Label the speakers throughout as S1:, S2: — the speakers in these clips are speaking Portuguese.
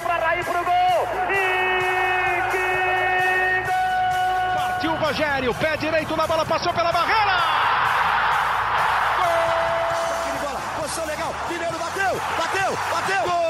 S1: Para Raí pro gol. E que gol!
S2: Partiu o Rogério, pé direito na bola, passou pela barreira.
S3: Gol! bola, posição legal. Mineiro bateu, bateu, bateu. Gol!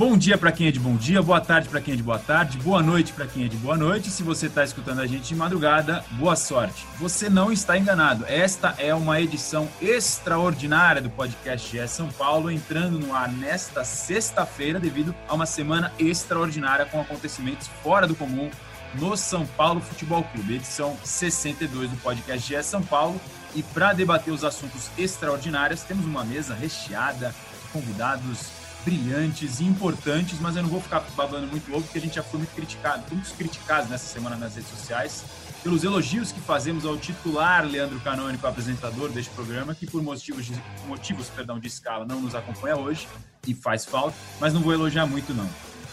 S4: Bom dia para quem é de bom dia, boa tarde para quem é de boa tarde, boa noite para quem é de boa noite. Se você está escutando a gente de madrugada, boa sorte. Você não está enganado. Esta é uma edição extraordinária do podcast GE São Paulo, entrando no ar nesta sexta-feira, devido a uma semana extraordinária com acontecimentos fora do comum no São Paulo Futebol Clube, edição 62 do podcast GE São Paulo. E para debater os assuntos extraordinários, temos uma mesa recheada de convidados brilhantes e importantes, mas eu não vou ficar babando muito ovo, porque a gente já foi muito criticado, muitos criticados nessa semana nas redes sociais, pelos elogios que fazemos ao titular Leandro Canônico, apresentador deste programa, que por motivos, de, motivos perdão, de escala não nos acompanha hoje, e faz falta, mas não vou elogiar muito não.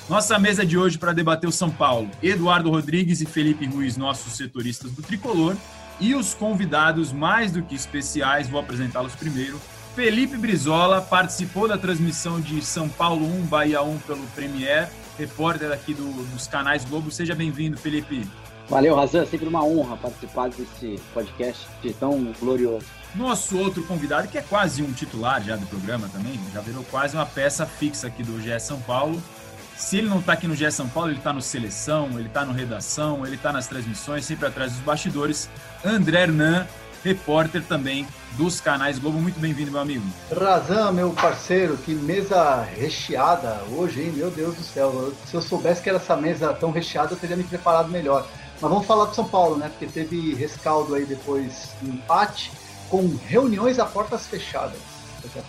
S4: Nossa mesa de hoje para debater o São Paulo, Eduardo Rodrigues e Felipe Ruiz, nossos setoristas do Tricolor, e os convidados mais do que especiais, vou apresentá-los primeiro, Felipe Brizola participou da transmissão de São Paulo 1, Bahia 1 pelo Premier, repórter aqui do, dos canais Globo. Seja bem-vindo, Felipe.
S5: Valeu, Razan. Sempre uma honra participar desse podcast tão glorioso.
S4: Nosso outro convidado, que é quase um titular já do programa também, já virou quase uma peça fixa aqui do GE São Paulo. Se ele não está aqui no GE São Paulo, ele está no Seleção, ele está no Redação, ele está nas transmissões, sempre atrás dos bastidores. André Hernan, repórter também dos canais Globo. Muito bem-vindo, meu amigo.
S6: Razan, meu parceiro, que mesa recheada hoje, hein? Meu Deus do céu. Se eu soubesse que era essa mesa tão recheada, eu teria me preparado melhor. Mas vamos falar do São Paulo, né? Porque teve rescaldo aí depois do empate, com reuniões a portas fechadas.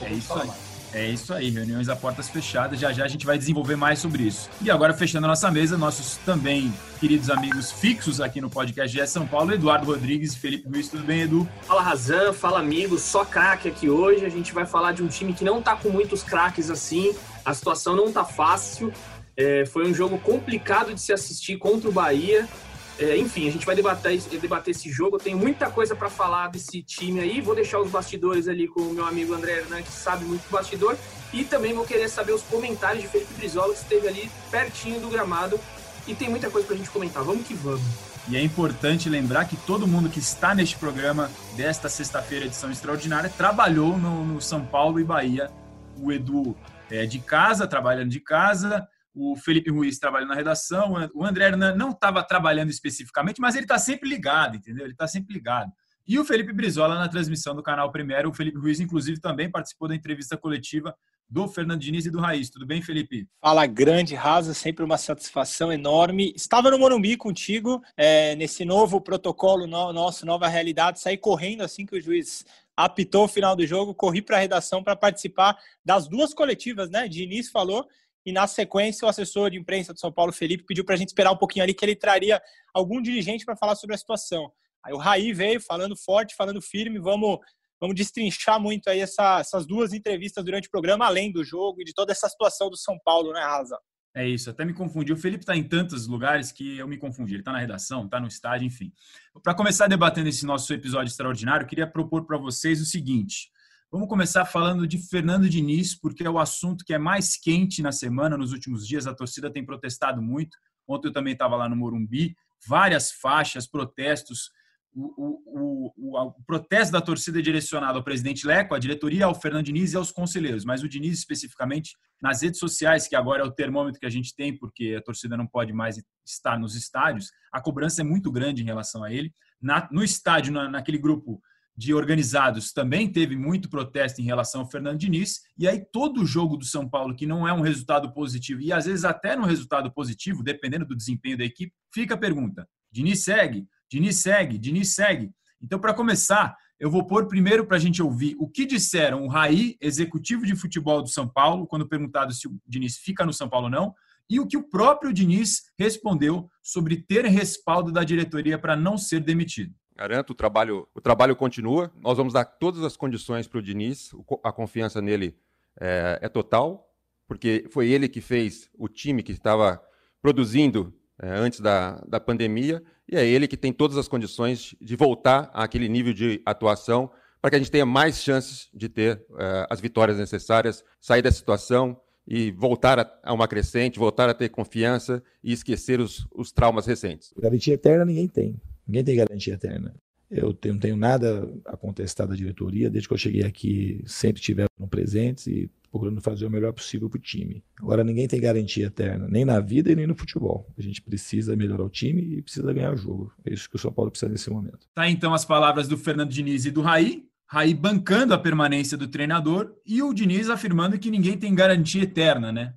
S4: é isso aí. Mais. É isso aí, reuniões a portas fechadas. Já já a gente vai desenvolver mais sobre isso. E agora, fechando a nossa mesa, nossos também queridos amigos fixos aqui no podcast GE São Paulo, Eduardo Rodrigues e Felipe Luiz. Tudo bem, Edu?
S7: Fala, Razan. Fala, amigos. Só craque aqui hoje. A gente vai falar de um time que não tá com muitos craques assim. A situação não tá fácil. É, foi um jogo complicado de se assistir contra o Bahia. É, enfim, a gente vai debater, debater esse jogo. Eu tenho muita coisa para falar desse time aí. Vou deixar os bastidores ali com o meu amigo André Hernan, que sabe muito do bastidor. E também vou querer saber os comentários de Felipe Brizola, que esteve ali pertinho do gramado. E tem muita coisa para a gente comentar. Vamos que vamos.
S4: E é importante lembrar que todo mundo que está neste programa desta sexta-feira, edição extraordinária, trabalhou no, no São Paulo e Bahia. O Edu é de casa, trabalhando de casa o Felipe Ruiz trabalha na redação, o André Hernan não estava trabalhando especificamente, mas ele está sempre ligado, entendeu? Ele está sempre ligado. E o Felipe Brizola na transmissão do canal Primeiro. O Felipe Ruiz, inclusive, também participou da entrevista coletiva do Fernando Diniz e do Raiz. Tudo bem, Felipe?
S8: Fala, grande Rasa, sempre uma satisfação enorme. Estava no Morumbi contigo, é, nesse novo protocolo no, nosso, nova realidade. Saí correndo assim que o juiz apitou o final do jogo, corri para a redação para participar das duas coletivas, né? Diniz falou e na sequência o assessor de imprensa do São Paulo, Felipe, pediu para a gente esperar um pouquinho ali que ele traria algum dirigente para falar sobre a situação. Aí o Raí veio falando forte, falando firme, vamos vamos destrinchar muito aí essa, essas duas entrevistas durante o programa, além do jogo e de toda essa situação do São Paulo, né, Raza?
S4: É isso, até me confundi. O Felipe está em tantos lugares que eu me confundi. Ele está na redação, está no estádio, enfim. Para começar debatendo esse nosso episódio extraordinário, queria propor para vocês o seguinte: Vamos começar falando de Fernando Diniz, porque é o assunto que é mais quente na semana, nos últimos dias. A torcida tem protestado muito. Ontem eu também estava lá no Morumbi, várias faixas, protestos. O, o, o, o, protesto da torcida é direcionado ao presidente Leco, à diretoria, ao Fernando Diniz e aos conselheiros, mas o Diniz especificamente nas redes sociais, que agora é o termômetro que a gente tem, porque a torcida não pode mais estar nos estádios, a cobrança é muito grande em relação a ele. Na, no estádio, na, naquele grupo de organizados também teve muito protesto em relação ao Fernando Diniz, e aí todo jogo do São Paulo que não é um resultado positivo, e às vezes até no resultado positivo, dependendo do desempenho da equipe, fica a pergunta: Diniz segue, Diniz segue, Diniz segue. Então, para começar, eu vou pôr primeiro para a gente ouvir o que disseram o Raí, executivo de futebol do São Paulo, quando perguntado se o Diniz fica no São Paulo ou não, e o que o próprio Diniz respondeu sobre ter respaldo da diretoria para não ser demitido.
S9: Garanto, o trabalho, o trabalho continua. Nós vamos dar todas as condições para o Diniz. A confiança nele é, é, total, porque foi ele que fez o time que estava produzindo é, antes da, da pandemia, e é ele que tem todas as condições de voltar àquele nível de atuação para que a gente tenha mais chances de ter uh, as vitórias necessárias, sair da situação e voltar a, a, uma crescente, voltar a ter confiança e esquecer os, os traumas recentes.
S10: Garantia eterna ninguém tem. Ninguém tem garantia eterna. Eu não tenho nada a contestar da diretoria. Desde que eu cheguei aqui, sempre tiveram presentes e procurando fazer o melhor possível para o time. Agora, ninguém tem garantia eterna, nem na vida e nem no futebol. A gente precisa melhorar o time e precisa ganhar o jogo. É isso que o São Paulo precisa nesse momento.
S4: Tá então as palavras do Fernando Diniz e do Raí. Raí bancando a permanência do treinador e o Diniz afirmando que ninguém tem garantia eterna, né?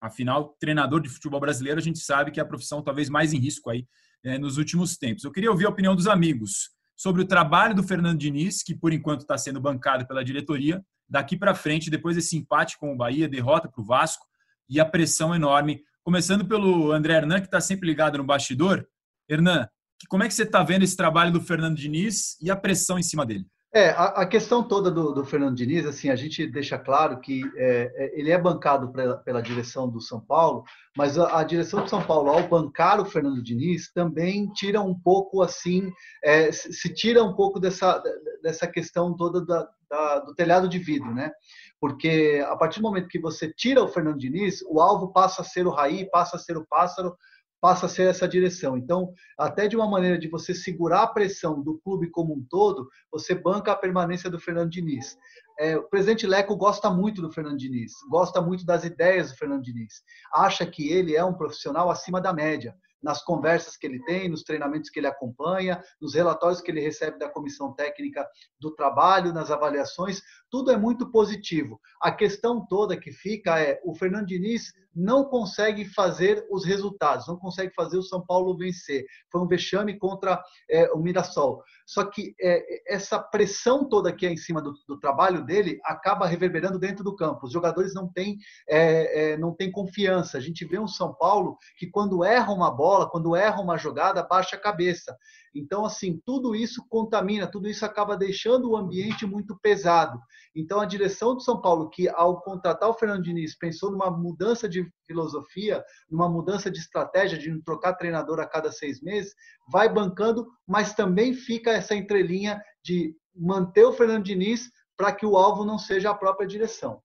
S4: Afinal, treinador de futebol brasileiro, a gente sabe que é a profissão talvez mais em risco aí é, nos últimos tempos. Eu queria ouvir a opinião dos amigos sobre o trabalho do Fernando Diniz, que por enquanto está sendo bancado pela diretoria, daqui para frente, depois desse empate com o Bahia, derrota para o Vasco e a pressão enorme. Começando pelo André Hernan, que está sempre ligado no bastidor. Hernan, como é que você está vendo esse trabalho do Fernando Diniz e a pressão em cima dele?
S6: É, a, a questão toda do, do, Fernando Diniz, assim, a gente deixa claro que é, é, ele é bancado pela, pela, direção do São Paulo, mas a, a, direção do São Paulo, ao bancar o Fernando Diniz, também tira um pouco, assim, é, se, tira um pouco dessa, dessa questão toda da, da, do telhado de vidro, né? Porque a partir do momento que você tira o Fernando Diniz, o alvo passa a ser o Raí, passa a ser o Pássaro, passa a ser essa direção. Então, até de uma maneira de você segurar a pressão do clube como um todo, você banca a permanência do Fernando Diniz. É, o presidente Leco gosta muito do Fernando Diniz, gosta muito das ideias do Fernando Diniz, acha que ele é um profissional acima da média nas conversas que ele tem, nos treinamentos que ele acompanha, nos relatórios que ele recebe da comissão técnica do trabalho, nas avaliações, tudo é muito positivo. A questão toda que fica é o Fernando Diniz não consegue fazer os resultados, não consegue fazer o São Paulo vencer. Foi um vexame contra é, o Mirassol. Só que é, essa pressão toda que é em cima do, do, trabalho dele acaba reverberando dentro do campo. Os jogadores não têm, é, é, não têm confiança. A gente vê um São Paulo que, quando erra uma bola, quando erra uma jogada, baixa a cabeça. Então, assim, tudo isso contamina, tudo isso acaba deixando o ambiente muito pesado. Então, a direção do São Paulo, que ao contratar o Fernando Diniz, pensou numa mudança de filosofia, numa mudança de estratégia, de não trocar treinador a cada seis meses, vai bancando, mas também fica essa entrelinha de manter o Fernando Diniz para que o alvo não seja a própria direção.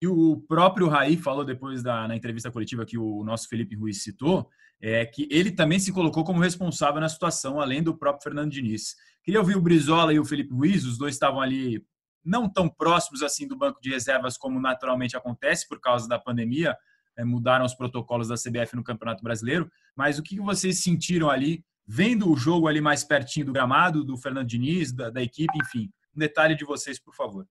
S4: E o próprio Raí falou depois da, na entrevista coletiva que o nosso Felipe Ruiz citou, é que ele também se colocou como responsável na situação, além do próprio Fernando Diniz. Queria ouvir o Brizola e o Felipe Ruiz, os dois estavam ali não tão próximos assim do banco de reservas como naturalmente acontece por causa da pandemia, mudaram os protocolos da CBF no Campeonato Brasileiro, mas o que vocês sentiram ali, vendo o jogo ali mais pertinho do gramado, do Fernando Diniz, da, da equipe, enfim, um detalhe de vocês, por favor.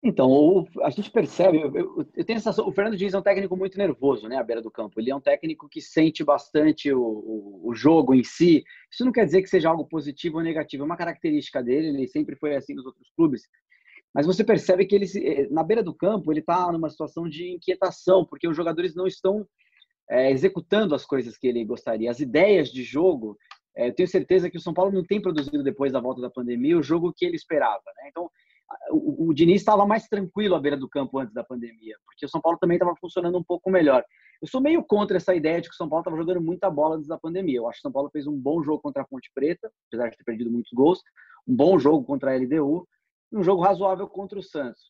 S5: Então, o, a gente percebe, eu, eu, eu, tenho a sensação, o Fernando Diniz é um técnico muito nervoso, né, à beira do campo. Ele é um técnico que sente bastante o, o, o, jogo em si. Isso não quer dizer que seja algo positivo ou negativo, é uma característica dele, ele sempre foi assim nos outros clubes. Mas você percebe que ele, eh, na beira do campo, ele está numa situação de inquietação, porque os jogadores não estão é, executando as coisas que ele gostaria. As ideias de jogo, é, eu tenho certeza que o São Paulo não tem produzido depois da volta da pandemia o jogo que ele esperava. Né? Então, o, o Diniz estava mais tranquilo à beira do campo antes da pandemia, porque o São Paulo também estava funcionando um pouco melhor. Eu sou meio contra essa ideia de que o São Paulo estava jogando muita bola antes da pandemia. Eu acho que o São Paulo fez um bom jogo contra a Ponte Preta, apesar de ter perdido muitos gols, um bom jogo contra a LDU, um jogo razoável contra o Santos.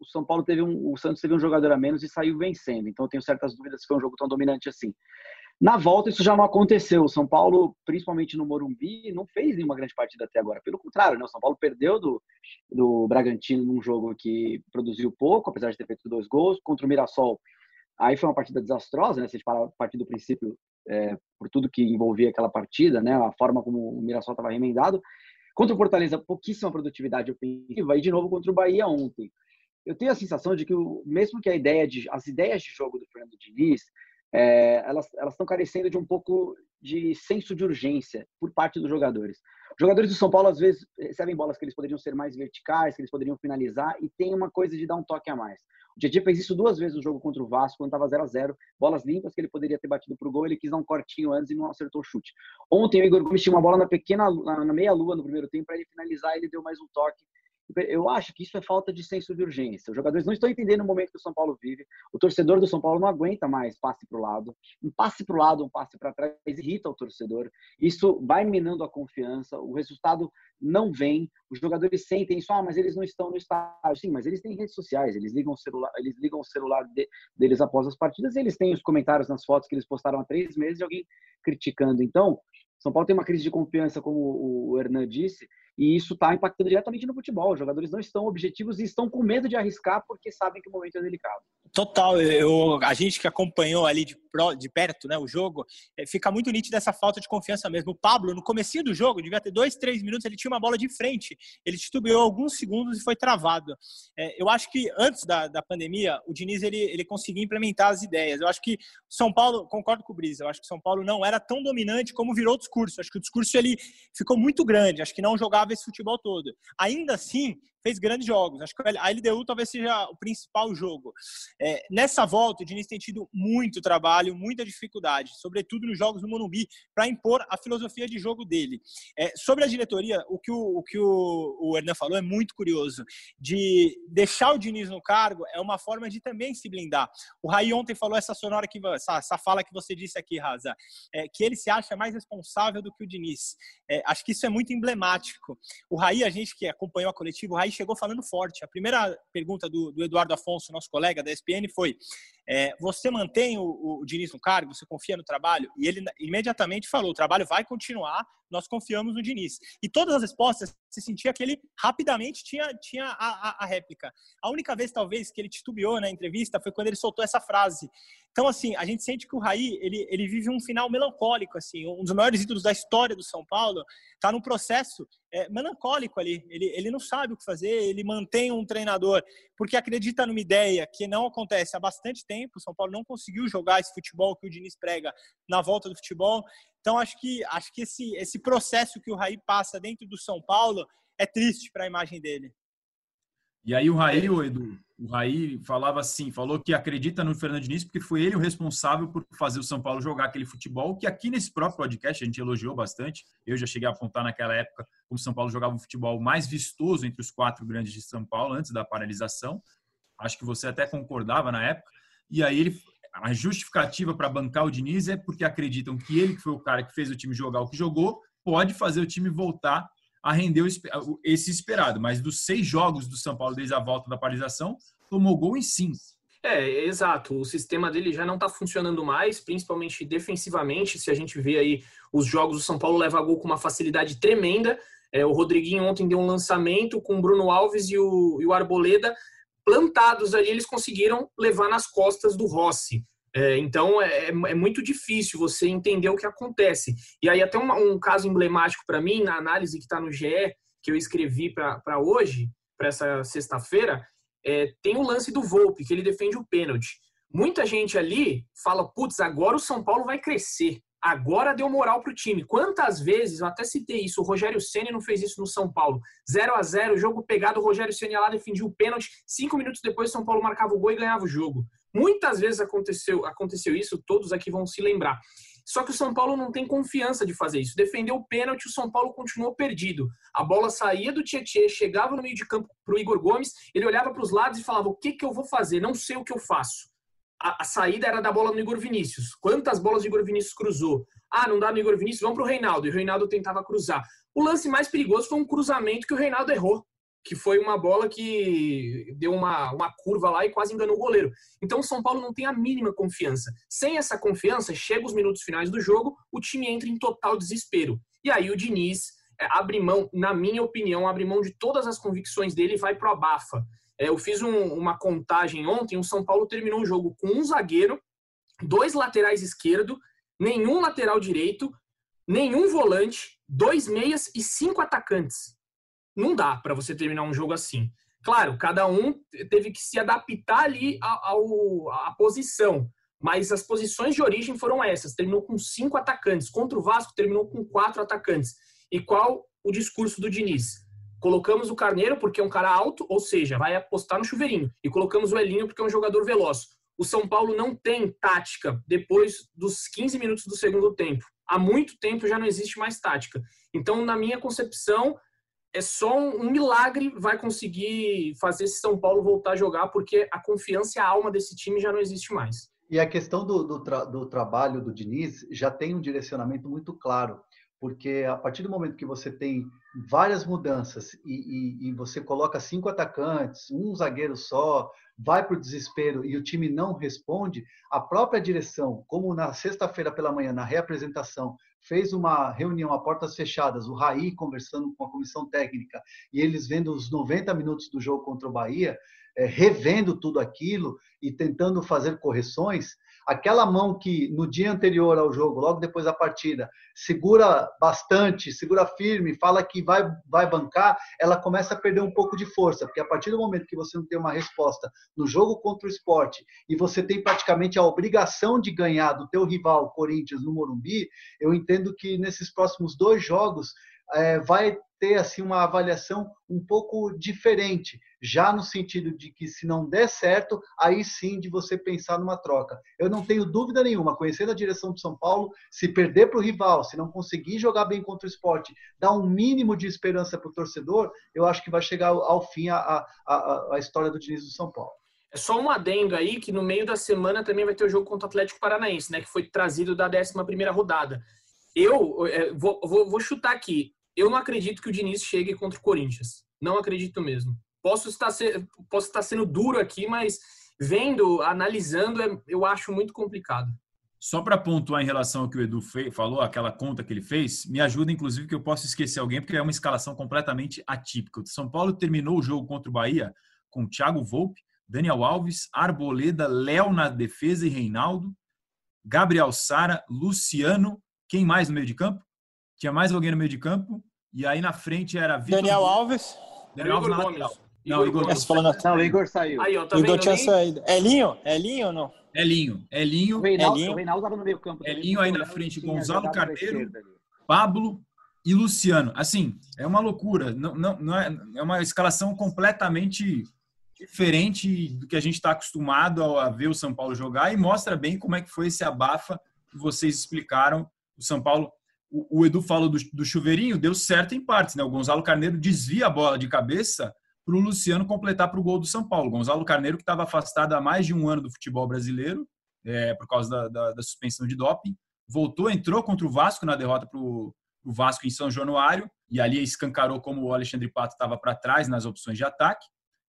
S5: O São Paulo teve um, o Santos teve um jogador a menos e saiu vencendo. Então eu tenho certas dúvidas se foi um jogo tão dominante assim. Na volta, isso já não aconteceu. O São Paulo, principalmente no Morumbi, não fez nenhuma grande partida até agora. Pelo contrário, né? o São Paulo perdeu do, do Bragantino num jogo que produziu pouco, apesar de ter feito dois gols. Contra o Mirassol, aí foi uma partida desastrosa, né? Se a gente partir do princípio, é, por tudo que envolvia aquela partida, né? A forma como o Mirassol estava remendado. Contra o Fortaleza, pouquíssima produtividade ofensiva. E de novo contra o Bahia ontem. Eu tenho a sensação de que, o, mesmo que a ideia de, as ideias de jogo do Fernando Diniz é, elas estão carecendo de um pouco de senso de urgência por parte dos jogadores. Os jogadores do São Paulo, às vezes, recebem bolas que eles poderiam ser mais verticais, que eles poderiam finalizar, e tem uma coisa de dar um toque a mais. O Didi fez isso duas vezes no jogo contra o Vasco, quando estava 0 a 0 bolas limpas que ele poderia ter batido para o gol, ele quis dar um cortinho antes e não acertou o chute. Ontem o Igor Gomes tinha uma bola na pequena, na, meia-lua no primeiro tempo, para ele finalizar, ele deu mais um toque Eu acho que isso é falta de senso de urgência. Os jogadores não estão entendendo o momento que o São Paulo vive. O torcedor do São Paulo não aguenta mais passe para o lado. Um passe para o lado, um passe para trás, irrita o torcedor. Isso vai minando a confiança. O resultado não vem. Os jogadores sentem isso, ah, mas eles não estão no estádio. Sim, mas eles têm redes sociais, eles ligam o celular, eles ligam o celular de, deles após as partidas e eles têm os comentários nas fotos que eles postaram há três meses de alguém criticando. Então, São Paulo tem uma crise de confiança, como o Hernan disse, e isso está impactando diretamente no futebol. Os jogadores não estão objetivos e estão com medo de arriscar porque sabem que o momento é delicado.
S8: Total, eu, a gente que acompanhou ali de, de perto né, o jogo, é, fica muito nítido essa falta de confiança mesmo. O Pablo, no comecinho do jogo, devia ter dois, três minutos, ele tinha uma bola de frente, ele titubeou alguns segundos e foi travado. É, eu acho que antes da, da pandemia, o Diniz ele, ele conseguia implementar as ideias. Eu acho que São Paulo, concordo com o Brisa, eu acho que São Paulo não era tão dominante como virou o discurso. Eu acho que o discurso ele ficou muito grande, acho que não jogava esse futebol todo. Ainda assim, fez grandes jogos. Acho que a LDU talvez seja o principal jogo. É, nessa volta, o Diniz tem tido muito trabalho, muita dificuldade, sobretudo nos jogos do Monumbi, para impor a filosofia de jogo dele. É, sobre a diretoria, o que, o, o, que o, o Hernan falou é muito curioso. De deixar o Diniz no cargo é uma forma de também se blindar. O Raí ontem falou essa sonora que essa, essa fala que você disse aqui, Raza, é, que ele se acha mais responsável do que o Diniz. É, acho que isso é muito emblemático. O Raí, a gente que acompanhou a coletiva, o Raí chegou falando forte. A primeira pergunta do, do Eduardo Afonso, nosso colega da ESPN, foi: é, você mantém o, o Diniz no cargo? Você confia no trabalho? E ele imediatamente falou: o trabalho vai continuar, nós confiamos no Diniz. E todas as respostas, se sentia que ele rapidamente tinha, tinha a, a, a réplica. A única vez, talvez, que ele titubeou na entrevista foi quando ele soltou essa frase. Então, assim, a gente sente que o Raí, ele, ele vive um final melancólico, assim. Um dos maiores ídolos da história do São Paulo está num processo é, melancólico ali. Ele, ele não sabe o que fazer, ele mantém um treinador porque acredita numa ideia que não acontece há bastante tempo. O São Paulo não conseguiu jogar esse futebol que o Diniz prega na volta do futebol. Então, acho que, acho que esse, esse processo que o Raí passa dentro do São Paulo é triste para a imagem dele.
S4: E aí o Raí, o Edu, o Raí falava assim, falou que acredita no Fernando Diniz porque foi ele o responsável por fazer o São Paulo jogar aquele futebol que aqui nesse próprio podcast a gente elogiou bastante. Eu já cheguei a apontar naquela época como o São Paulo jogava um futebol mais vistoso entre os quatro grandes de São Paulo antes da paralisação. Acho que você até concordava na época. E aí ele a justificativa para bancar o Diniz é porque acreditam que ele que foi o cara que fez o time jogar o que jogou, pode fazer o time voltar a render esse esperado. Mas dos seis jogos do São Paulo desde a volta da paralisação, tomou gol em cinco.
S7: É, exato. O sistema dele já não está funcionando mais, principalmente defensivamente. Se a gente vê aí os jogos, o São Paulo leva gol com uma facilidade tremenda. É, o Rodriguinho ontem deu um lançamento com o Bruno Alves e o, e o Arboleda plantados ali, eles conseguiram levar nas costas do Rossi. É, então é, é, muito difícil você entender o que acontece. E aí, até um, um caso emblemático para mim, na análise que está no GE, que eu escrevi para hoje, para essa sexta-feira, é, tem o lance do Volpe, que ele defende o pênalti. Muita gente ali fala: putz, agora o São Paulo vai crescer. Agora deu moral para o time. Quantas vezes, eu até citei isso, o Rogério Senna não fez isso no São Paulo. 0 a 0 jogo pegado, o Rogério Senna lá defendia o pênalti. Cinco minutos depois, o São Paulo marcava o gol e ganhava o jogo. Muitas vezes aconteceu, aconteceu isso, todos aqui vão se lembrar. Só que o São Paulo não tem confiança de fazer isso. Defendeu o pênalti, o São Paulo continuou perdido. A bola saía do Tietchan, chegava no meio de campo para o Igor Gomes, ele olhava para os lados e falava: O que, que eu vou fazer? Não sei o que eu faço. A, a, saída era da bola no Igor Vinícius. Quantas bolas o Igor Vinícius cruzou? Ah, não dá no Igor Vinícius, vamos para o Reinaldo. E o Reinaldo tentava cruzar. O lance mais perigoso foi um cruzamento que o Reinaldo errou que foi uma bola que deu uma, uma curva lá e quase enganou o goleiro. Então o São Paulo não tem a mínima confiança. Sem essa confiança, chega os minutos finais do jogo, o time entra em total desespero. E aí o Diniz é, abre mão, na minha opinião, abre mão de todas as convicções dele e vai pro abafa. É, eu fiz um, uma contagem ontem, o São Paulo terminou o jogo com um zagueiro, dois laterais esquerdo, nenhum lateral direito, nenhum volante, dois meias e cinco atacantes não dá para você terminar um jogo assim. Claro, cada um teve que se adaptar ali ao, à posição, mas as posições de origem foram essas. Terminou com cinco atacantes. Contra o Vasco, terminou com quatro atacantes. E qual o discurso do Diniz? Colocamos o Carneiro porque é um cara alto, ou seja, vai apostar no chuveirinho. E colocamos o Elinho porque é um jogador veloz. O São Paulo não tem tática depois dos 15 minutos do segundo tempo. Há muito tempo já não existe mais tática. Então, na minha concepção, é só um, um, milagre vai conseguir fazer esse São Paulo voltar a jogar, porque a confiança e a alma desse time já não existe mais.
S6: E a questão do, do, tra do trabalho do Diniz já tem um direcionamento muito claro, porque a partir do momento que você tem várias mudanças e, e, e você coloca cinco atacantes, um zagueiro só, vai para o desespero e o time não responde, a própria direção, como na sexta-feira pela manhã, na reapresentação, fez uma reunião a portas fechadas, o Raí conversando com a comissão técnica e eles vendo os 90 minutos do jogo contra o Bahia, é, revendo tudo aquilo e tentando fazer correções, aquela mão que no dia anterior ao jogo, logo depois da partida, segura bastante, segura firme, fala que vai, vai bancar, ela começa a perder um pouco de força, porque a partir do momento que você não tem uma resposta no jogo contra o esporte e você tem praticamente a obrigação de ganhar do teu rival Corinthians no Morumbi, eu entendo que nesses próximos dois jogos é, vai ter assim uma avaliação um pouco diferente, já no sentido de que se não der certo, aí sim de você pensar numa troca. Eu não tenho dúvida nenhuma, conhecendo a direção do São Paulo, se perder para o rival, se não conseguir jogar bem contra o esporte, dar um mínimo de esperança para o torcedor, eu acho que vai chegar ao fim a, a, a história do Diniz do São Paulo.
S7: É só um adendo aí que no meio da semana também vai ter o jogo contra o Atlético Paranaense, né? Que foi trazido da 11 primeira rodada. Eu é, vou, vou, vou chutar aqui. Eu não acredito que o Diniz chegue contra o Corinthians. Não acredito mesmo. Posso estar, ser, posso estar sendo duro aqui, mas vendo, analisando, é, eu acho muito complicado.
S4: Só para pontuar em relação ao que o Edu fez, falou, aquela conta que ele fez, me ajuda, inclusive, que eu posso esquecer alguém, porque é uma escalação completamente atípica. O São Paulo terminou o jogo contra o Bahia com Thiago Volpe, Daniel Alves, Arboleda, Léo na defesa e Reinaldo, Gabriel Sara, Luciano, quem mais no meio de campo? Tinha mais alguém no meio de campo? E aí na frente era
S8: Vitor Daniel Alves.
S7: Daniel Alves na lateral.
S5: Não, Igor, Igor, falando... não, o Igor saiu.
S8: Aí, ó, tá Igor tinha nem... saído. Elinho? Elinho ou não?
S4: Elinho. Elinho.
S5: O Reinaldo,
S4: Elinho.
S5: O Reinaldo tava no meio campo.
S4: Elinho aí na frente, Gonzalo Carneiro, Pablo e Luciano. Assim, é uma loucura. Não, não, não é, é uma escalação completamente diferente do que a gente está acostumado a ver o São Paulo jogar e mostra bem como é que foi esse abafa que vocês explicaram. O São Paulo o, o Edu falou do, do, chuveirinho, deu certo em partes, né? O Gonzalo Carneiro desvia a bola de cabeça para o Luciano completar para o gol do São Paulo. Gonzalo Carneiro, que estava afastado há mais de um ano do futebol brasileiro, é, por causa da, da, da, suspensão de doping, voltou, entrou contra o Vasco na derrota para o Vasco em São Januário, e ali escancarou como o Alexandre Pato estava para trás nas opções de ataque.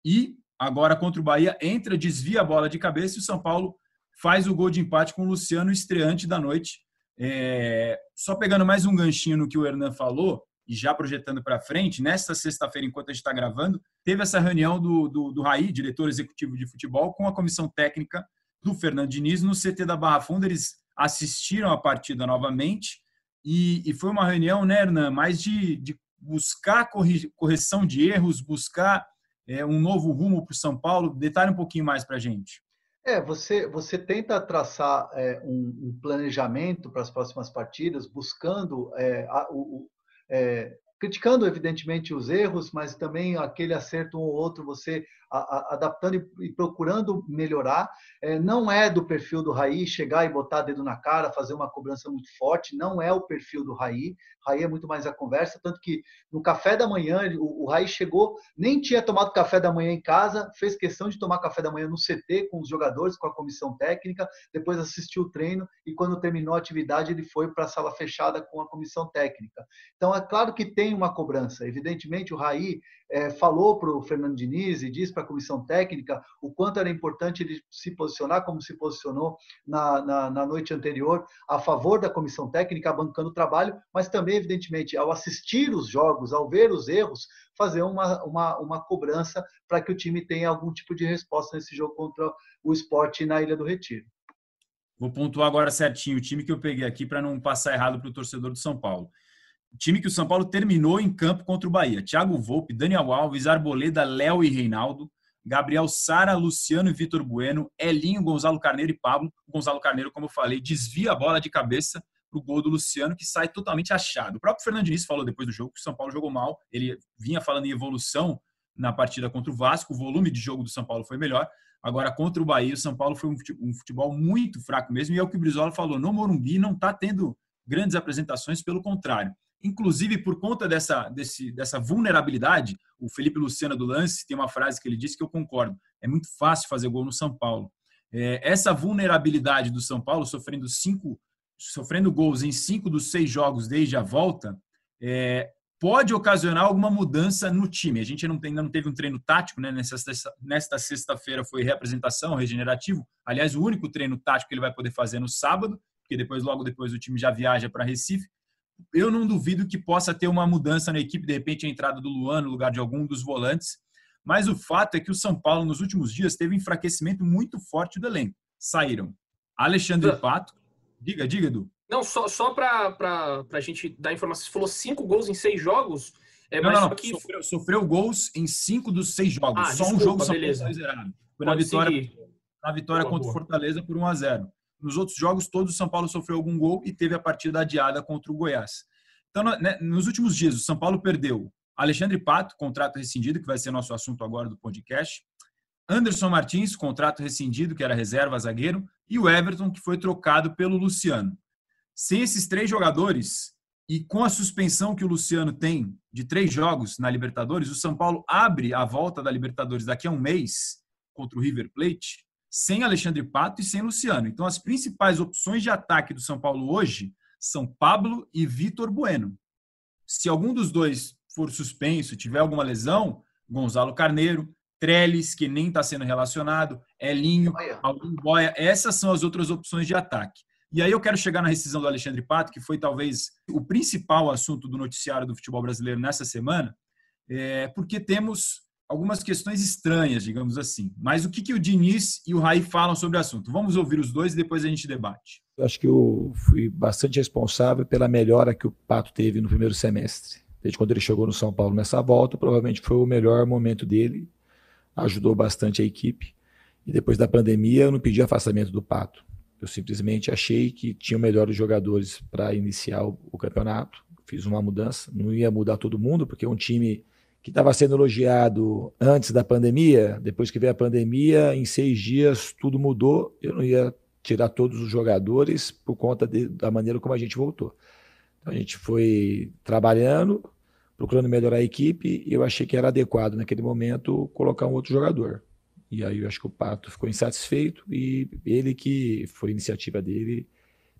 S4: E agora contra o Bahia, entra, desvia a bola de cabeça e o São Paulo faz o gol de empate com o Luciano, estreante da noite, é, só pegando mais um ganchinho no que o Hernan falou, e já projetando para frente, nesta sexta-feira, enquanto a gente está gravando, teve essa reunião do, do, do diretor executivo de futebol, com a comissão técnica do Fernando Diniz no CT da Barra Funda. Eles assistiram a partida novamente e, e foi uma reunião, né, Hernan, mais de, de buscar correção de erros, buscar é, um novo rumo para o São Paulo. Detalhe um pouquinho mais para a gente.
S6: É, você, você tenta traçar é, um, um, planejamento para as próximas partidas, buscando é, a, o, é, criticando evidentemente os erros, mas também aquele acerto ou outro você adaptando e, e, procurando melhorar. É, não é do perfil do Raí chegar e botar dedo na cara, fazer uma cobrança muito forte, não é o perfil do Raí. Raí é muito mais a conversa, tanto que no café da manhã, o, o Raí chegou, nem tinha tomado café da manhã em casa, fez questão de tomar café da manhã no CT com os jogadores, com a comissão técnica, depois assistiu o treino e quando terminou a atividade ele foi para a sala fechada com a comissão técnica. Então é claro que tem uma cobrança, evidentemente o Raí é, falou para o Fernando Diniz e disse para a comissão técnica o quanto era importante ele se posicionar como se posicionou na, na, na, noite anterior a favor da comissão técnica, bancando o trabalho, mas também, evidentemente, ao assistir os jogos, ao ver os erros, fazer uma, uma, uma cobrança para que o time tenha algum tipo de resposta nesse jogo contra o esporte na Ilha do Retiro.
S4: Vou pontuar agora certinho o time que eu peguei aqui para não passar errado para o torcedor do São Paulo time que o São Paulo terminou em campo contra o Bahia. Thiago Volpe, Daniel Alves, Arboleda, Léo e Reinaldo, Gabriel Sara, Luciano e Vitor Bueno, Elinho, Gonzalo Carneiro e Pablo. O Gonzalo Carneiro, como eu falei, desvia a bola de cabeça para o gol do Luciano, que sai totalmente achado. O próprio Fernando Diniz falou depois do jogo que o São Paulo jogou mal. Ele vinha falando em evolução na partida contra o Vasco, o volume de jogo do São Paulo foi melhor. Agora, contra o Bahia, o São Paulo foi um futebol muito fraco mesmo. E é o que o Brizola falou: no Morumbi não está tendo grandes apresentações, pelo contrário inclusive por conta dessa, desse, dessa vulnerabilidade. O Felipe Luciano do Lance tem uma frase que ele disse que eu concordo: é muito fácil fazer gol no São Paulo. É, essa vulnerabilidade do São Paulo, sofrendo cinco, sofrendo gols em cinco dos seis jogos desde a volta, é, pode ocasionar alguma mudança no time. A gente não tem, ainda não teve um treino tático, né? Nesta sexta-feira foi reapresentação, regenerativo. Aliás, o único treino tático que ele vai poder fazer no sábado, porque depois, logo depois, o time já viaja para Recife. Eu não duvido que possa ter uma mudança na equipe, de repente a entrada do Luan no lugar de algum dos volantes. Mas o fato é que o São Paulo, nos últimos dias, teve um enfraquecimento muito forte do elenco. Saíram Alexandre Pato. Diga, diga, Edu.
S7: Não, só, só para a gente dar informação, você falou cinco gols em seis jogos.
S4: É, não, não, que... sofreu, sofreu, gols em cinco dos seis jogos. Ah, só desculpa, um jogo São beleza. Paulo zerado. Foi na vitória, na vitória boa, contra o Fortaleza por 1 a 0 Nos outros jogos, todos o São Paulo sofreu algum gol e teve a partida adiada contra o Goiás. Então, né, nos últimos dias, o São Paulo perdeu Alexandre Pato, contrato rescindido, que vai ser nosso assunto agora do podcast. Anderson Martins, contrato rescindido, que era reserva zagueiro. E o Everton, que foi trocado pelo Luciano. Sem esses três jogadores e com a suspensão que o Luciano tem de três jogos na Libertadores, o São Paulo abre a volta da Libertadores daqui a um mês contra o River Plate sem Alexandre Pato e sem Luciano. Então, as principais opções de ataque do São Paulo hoje são Pablo e Vitor Bueno. Se algum dos dois for suspenso, tiver alguma lesão, Gonzalo Carneiro, Trellis, que nem está sendo relacionado, Elinho, Algum Boia, essas são as outras opções de ataque. E aí eu quero chegar na rescisão do Alexandre Pato, que foi talvez o principal assunto do noticiário do futebol brasileiro nessa semana, é, porque temos algumas questões estranhas, digamos assim. Mas o que, que o Diniz e o Raí falam sobre o assunto? Vamos ouvir os dois e depois a gente debate.
S10: Eu acho que eu fui bastante responsável pela melhora que o Pato teve no primeiro semestre. Desde quando ele chegou no São Paulo nessa volta, provavelmente foi o melhor momento dele, ajudou bastante a equipe. E depois da pandemia, eu não pedi afastamento do Pato. Eu simplesmente achei que tinha melhores jogadores para iniciar o, o, campeonato. Fiz uma mudança. Não ia mudar todo mundo, porque um time que estava sendo elogiado antes da pandemia, depois que veio a pandemia, em seis dias tudo mudou. Eu não ia tirar todos os jogadores por conta de, da maneira como a gente voltou. Então a gente foi trabalhando, procurando melhorar a equipe, e eu achei que era adequado naquele momento colocar um outro jogador. E aí eu acho que o Pato ficou insatisfeito e ele que foi iniciativa dele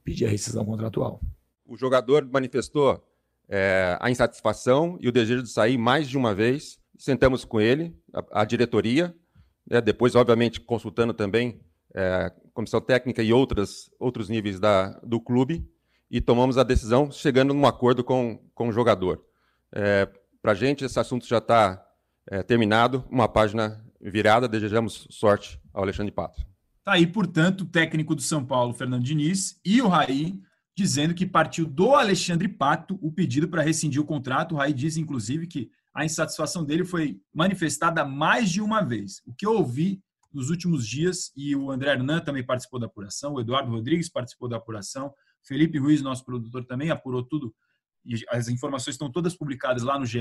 S10: pedir a rescisão contratual.
S9: O jogador manifestou é, a insatisfação e o desejo de sair mais de uma vez. Sentamos com ele, a, a diretoria, né, depois, obviamente, consultando também é, comissão técnica e outras, outros níveis da, do clube, e tomamos a decisão chegando num acordo com, com o jogador. É, Para a gente, esse assunto já está é, terminado, uma página virada. Desejamos sorte ao Alexandre Pato.
S4: Tá aí, portanto, o técnico do São Paulo, Fernando Diniz, e o Raí dizendo que partiu do Alexandre Pato o pedido para rescindir o contrato. O Raí diz, inclusive, que a insatisfação dele foi manifestada mais de uma vez. O que eu ouvi nos últimos dias, e o André Hernan também participou da apuração, o Eduardo Rodrigues participou da apuração, Felipe Ruiz, nosso produtor, também apurou tudo, e as informações estão todas publicadas lá no GE,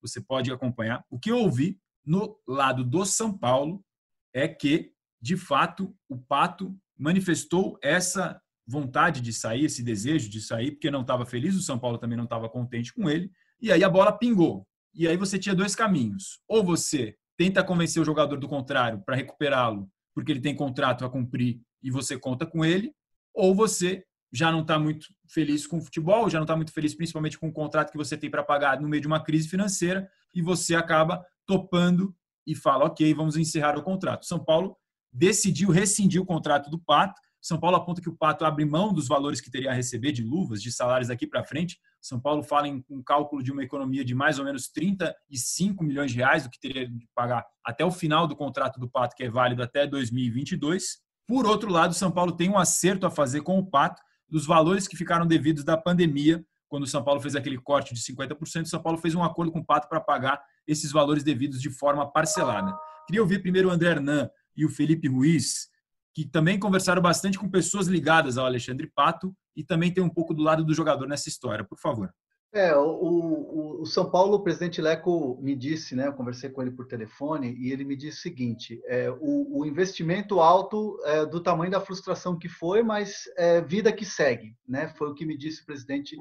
S4: você pode acompanhar. O que eu ouvi no lado do São Paulo é que, de fato, o Pato manifestou essa vontade de sair, esse desejo de sair, porque não estava feliz, o São Paulo também não estava contente com ele, e aí a bola pingou. E aí você tinha dois caminhos. Ou você tenta convencer o jogador do contrário para recuperá-lo, porque ele tem contrato a cumprir e você conta com ele, ou você já não está muito feliz com o futebol, já não está muito feliz principalmente com o contrato que você tem para pagar no meio de uma crise financeira e você acaba topando e fala, ok, vamos encerrar o contrato. São Paulo decidiu rescindir o contrato do Pato. São Paulo aponta que o Pato abre mão dos valores que teria a receber de luvas, de salários daqui para frente. São Paulo fala em um cálculo de uma economia de mais ou menos 35 milhões de reais, do que teria de pagar até o final do contrato do Pato, que é válido até 2022. Por outro lado, São Paulo tem um acerto a fazer com o Pato, dos valores que ficaram devidos da pandemia, quando o São Paulo fez aquele corte de 50%, o São Paulo fez um acordo com o Pato para pagar esses valores devidos de forma parcelada. Queria ouvir primeiro o André Hernan e o Felipe Ruiz, que também conversaram bastante com pessoas ligadas ao Alexandre Pato e também tem um pouco do lado do jogador nessa história. Por favor.
S6: É, o, o, o, São Paulo, o presidente Leco me disse, né? Eu conversei com ele por telefone e ele me disse o seguinte: é, o, o investimento alto é, do tamanho da frustração que foi, mas é, vida que segue, né? Foi o que me disse o presidente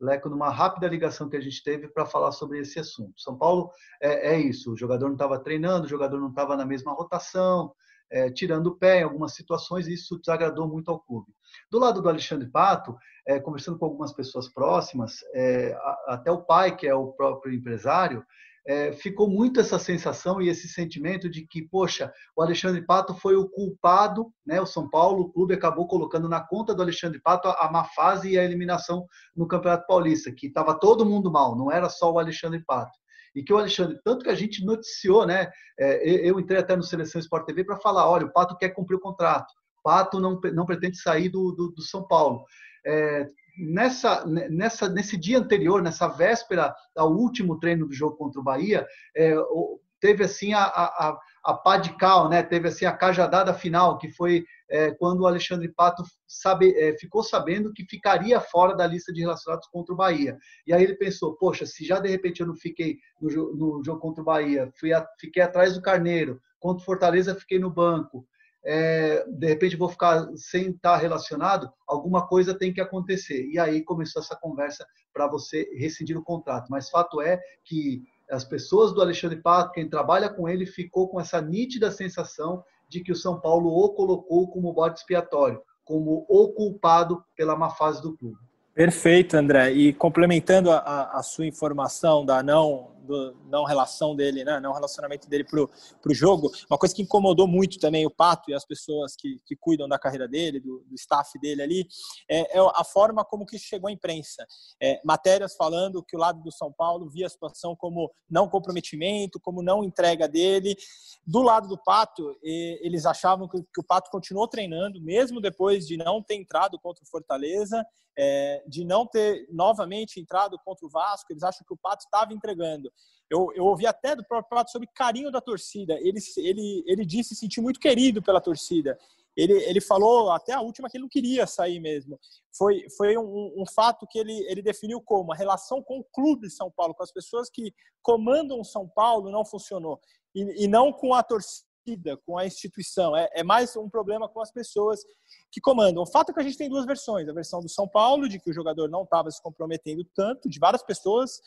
S6: Leco, numa rápida ligação que a gente teve para falar sobre esse assunto. São Paulo é, é isso, o jogador não estava treinando, o jogador não estava na mesma rotação, é, tirando o pé em algumas situações, e isso desagradou muito ao clube. Do lado do Alexandre Pato, é, conversando com algumas pessoas próximas, é, até o pai, que é o próprio empresário, é, ficou muito essa sensação e esse sentimento de que, poxa, o Alexandre Pato foi o culpado, né? O São Paulo, o clube acabou colocando na conta do Alexandre Pato a, a má fase e a eliminação no Campeonato Paulista, que estava todo mundo mal, não era só o Alexandre Pato e que o Alexandre, tanto que a gente noticiou, né? É, eu entrei até no Seleção Sport TV para falar: olha, o Pato quer cumprir o contrato, o Pato não, não pretende sair do, do, do São Paulo. É, nessa, nessa, nesse dia anterior, nessa véspera ao último treino do jogo contra o Bahia, é, teve assim a, a, a pá de cal, né? Teve assim a cajadada final, que foi é, quando o Alexandre Pato sabe, é, ficou sabendo que ficaria fora da lista de relacionados contra o Bahia. E aí ele pensou, poxa, se já de repente eu não fiquei no, no jogo contra o Bahia, fui a, fiquei atrás do Carneiro, contra o Fortaleza fiquei no banco, é, de repente vou ficar sem estar relacionado, alguma coisa tem que acontecer. E aí começou essa conversa para você rescindir o contrato. Mas fato é que as pessoas do Alexandre Pato, quem trabalha com ele, ficou com essa nítida sensação de que o São Paulo o colocou como bode expiatório, como o culpado pela má fase do clube.
S8: Perfeito, André. E complementando a, a sua informação da não do, não relação dele, né, não relacionamento dele pro, pro jogo, uma coisa que incomodou muito também o Pato e as pessoas que, que cuidam da carreira dele, do, do staff dele ali, é, é, a forma como que chegou à imprensa. É, matérias falando que o lado do São Paulo via a situação como não comprometimento, como não entrega dele. Do lado do Pato, eles achavam que, que o Pato continuou treinando, mesmo depois de não ter entrado contra o Fortaleza, é, de não ter novamente entrado contra o Vasco, eles acham que o Pato estava entregando. Eu, eu ouvi até do próprio Pato sobre carinho da torcida. Ele, ele, ele disse se sentir muito querido pela torcida. Ele, ele falou até a última que ele não queria sair mesmo. Foi, foi um, um fato que ele, ele definiu como a relação com o clube São Paulo, com as pessoas que comandam São Paulo, não funcionou. E, e não com a torcida com a instituição, é, é, mais um problema com as pessoas que comandam. O fato é que a gente tem duas versões: a versão do São Paulo, de que o jogador não estava se comprometendo tanto, de várias pessoas,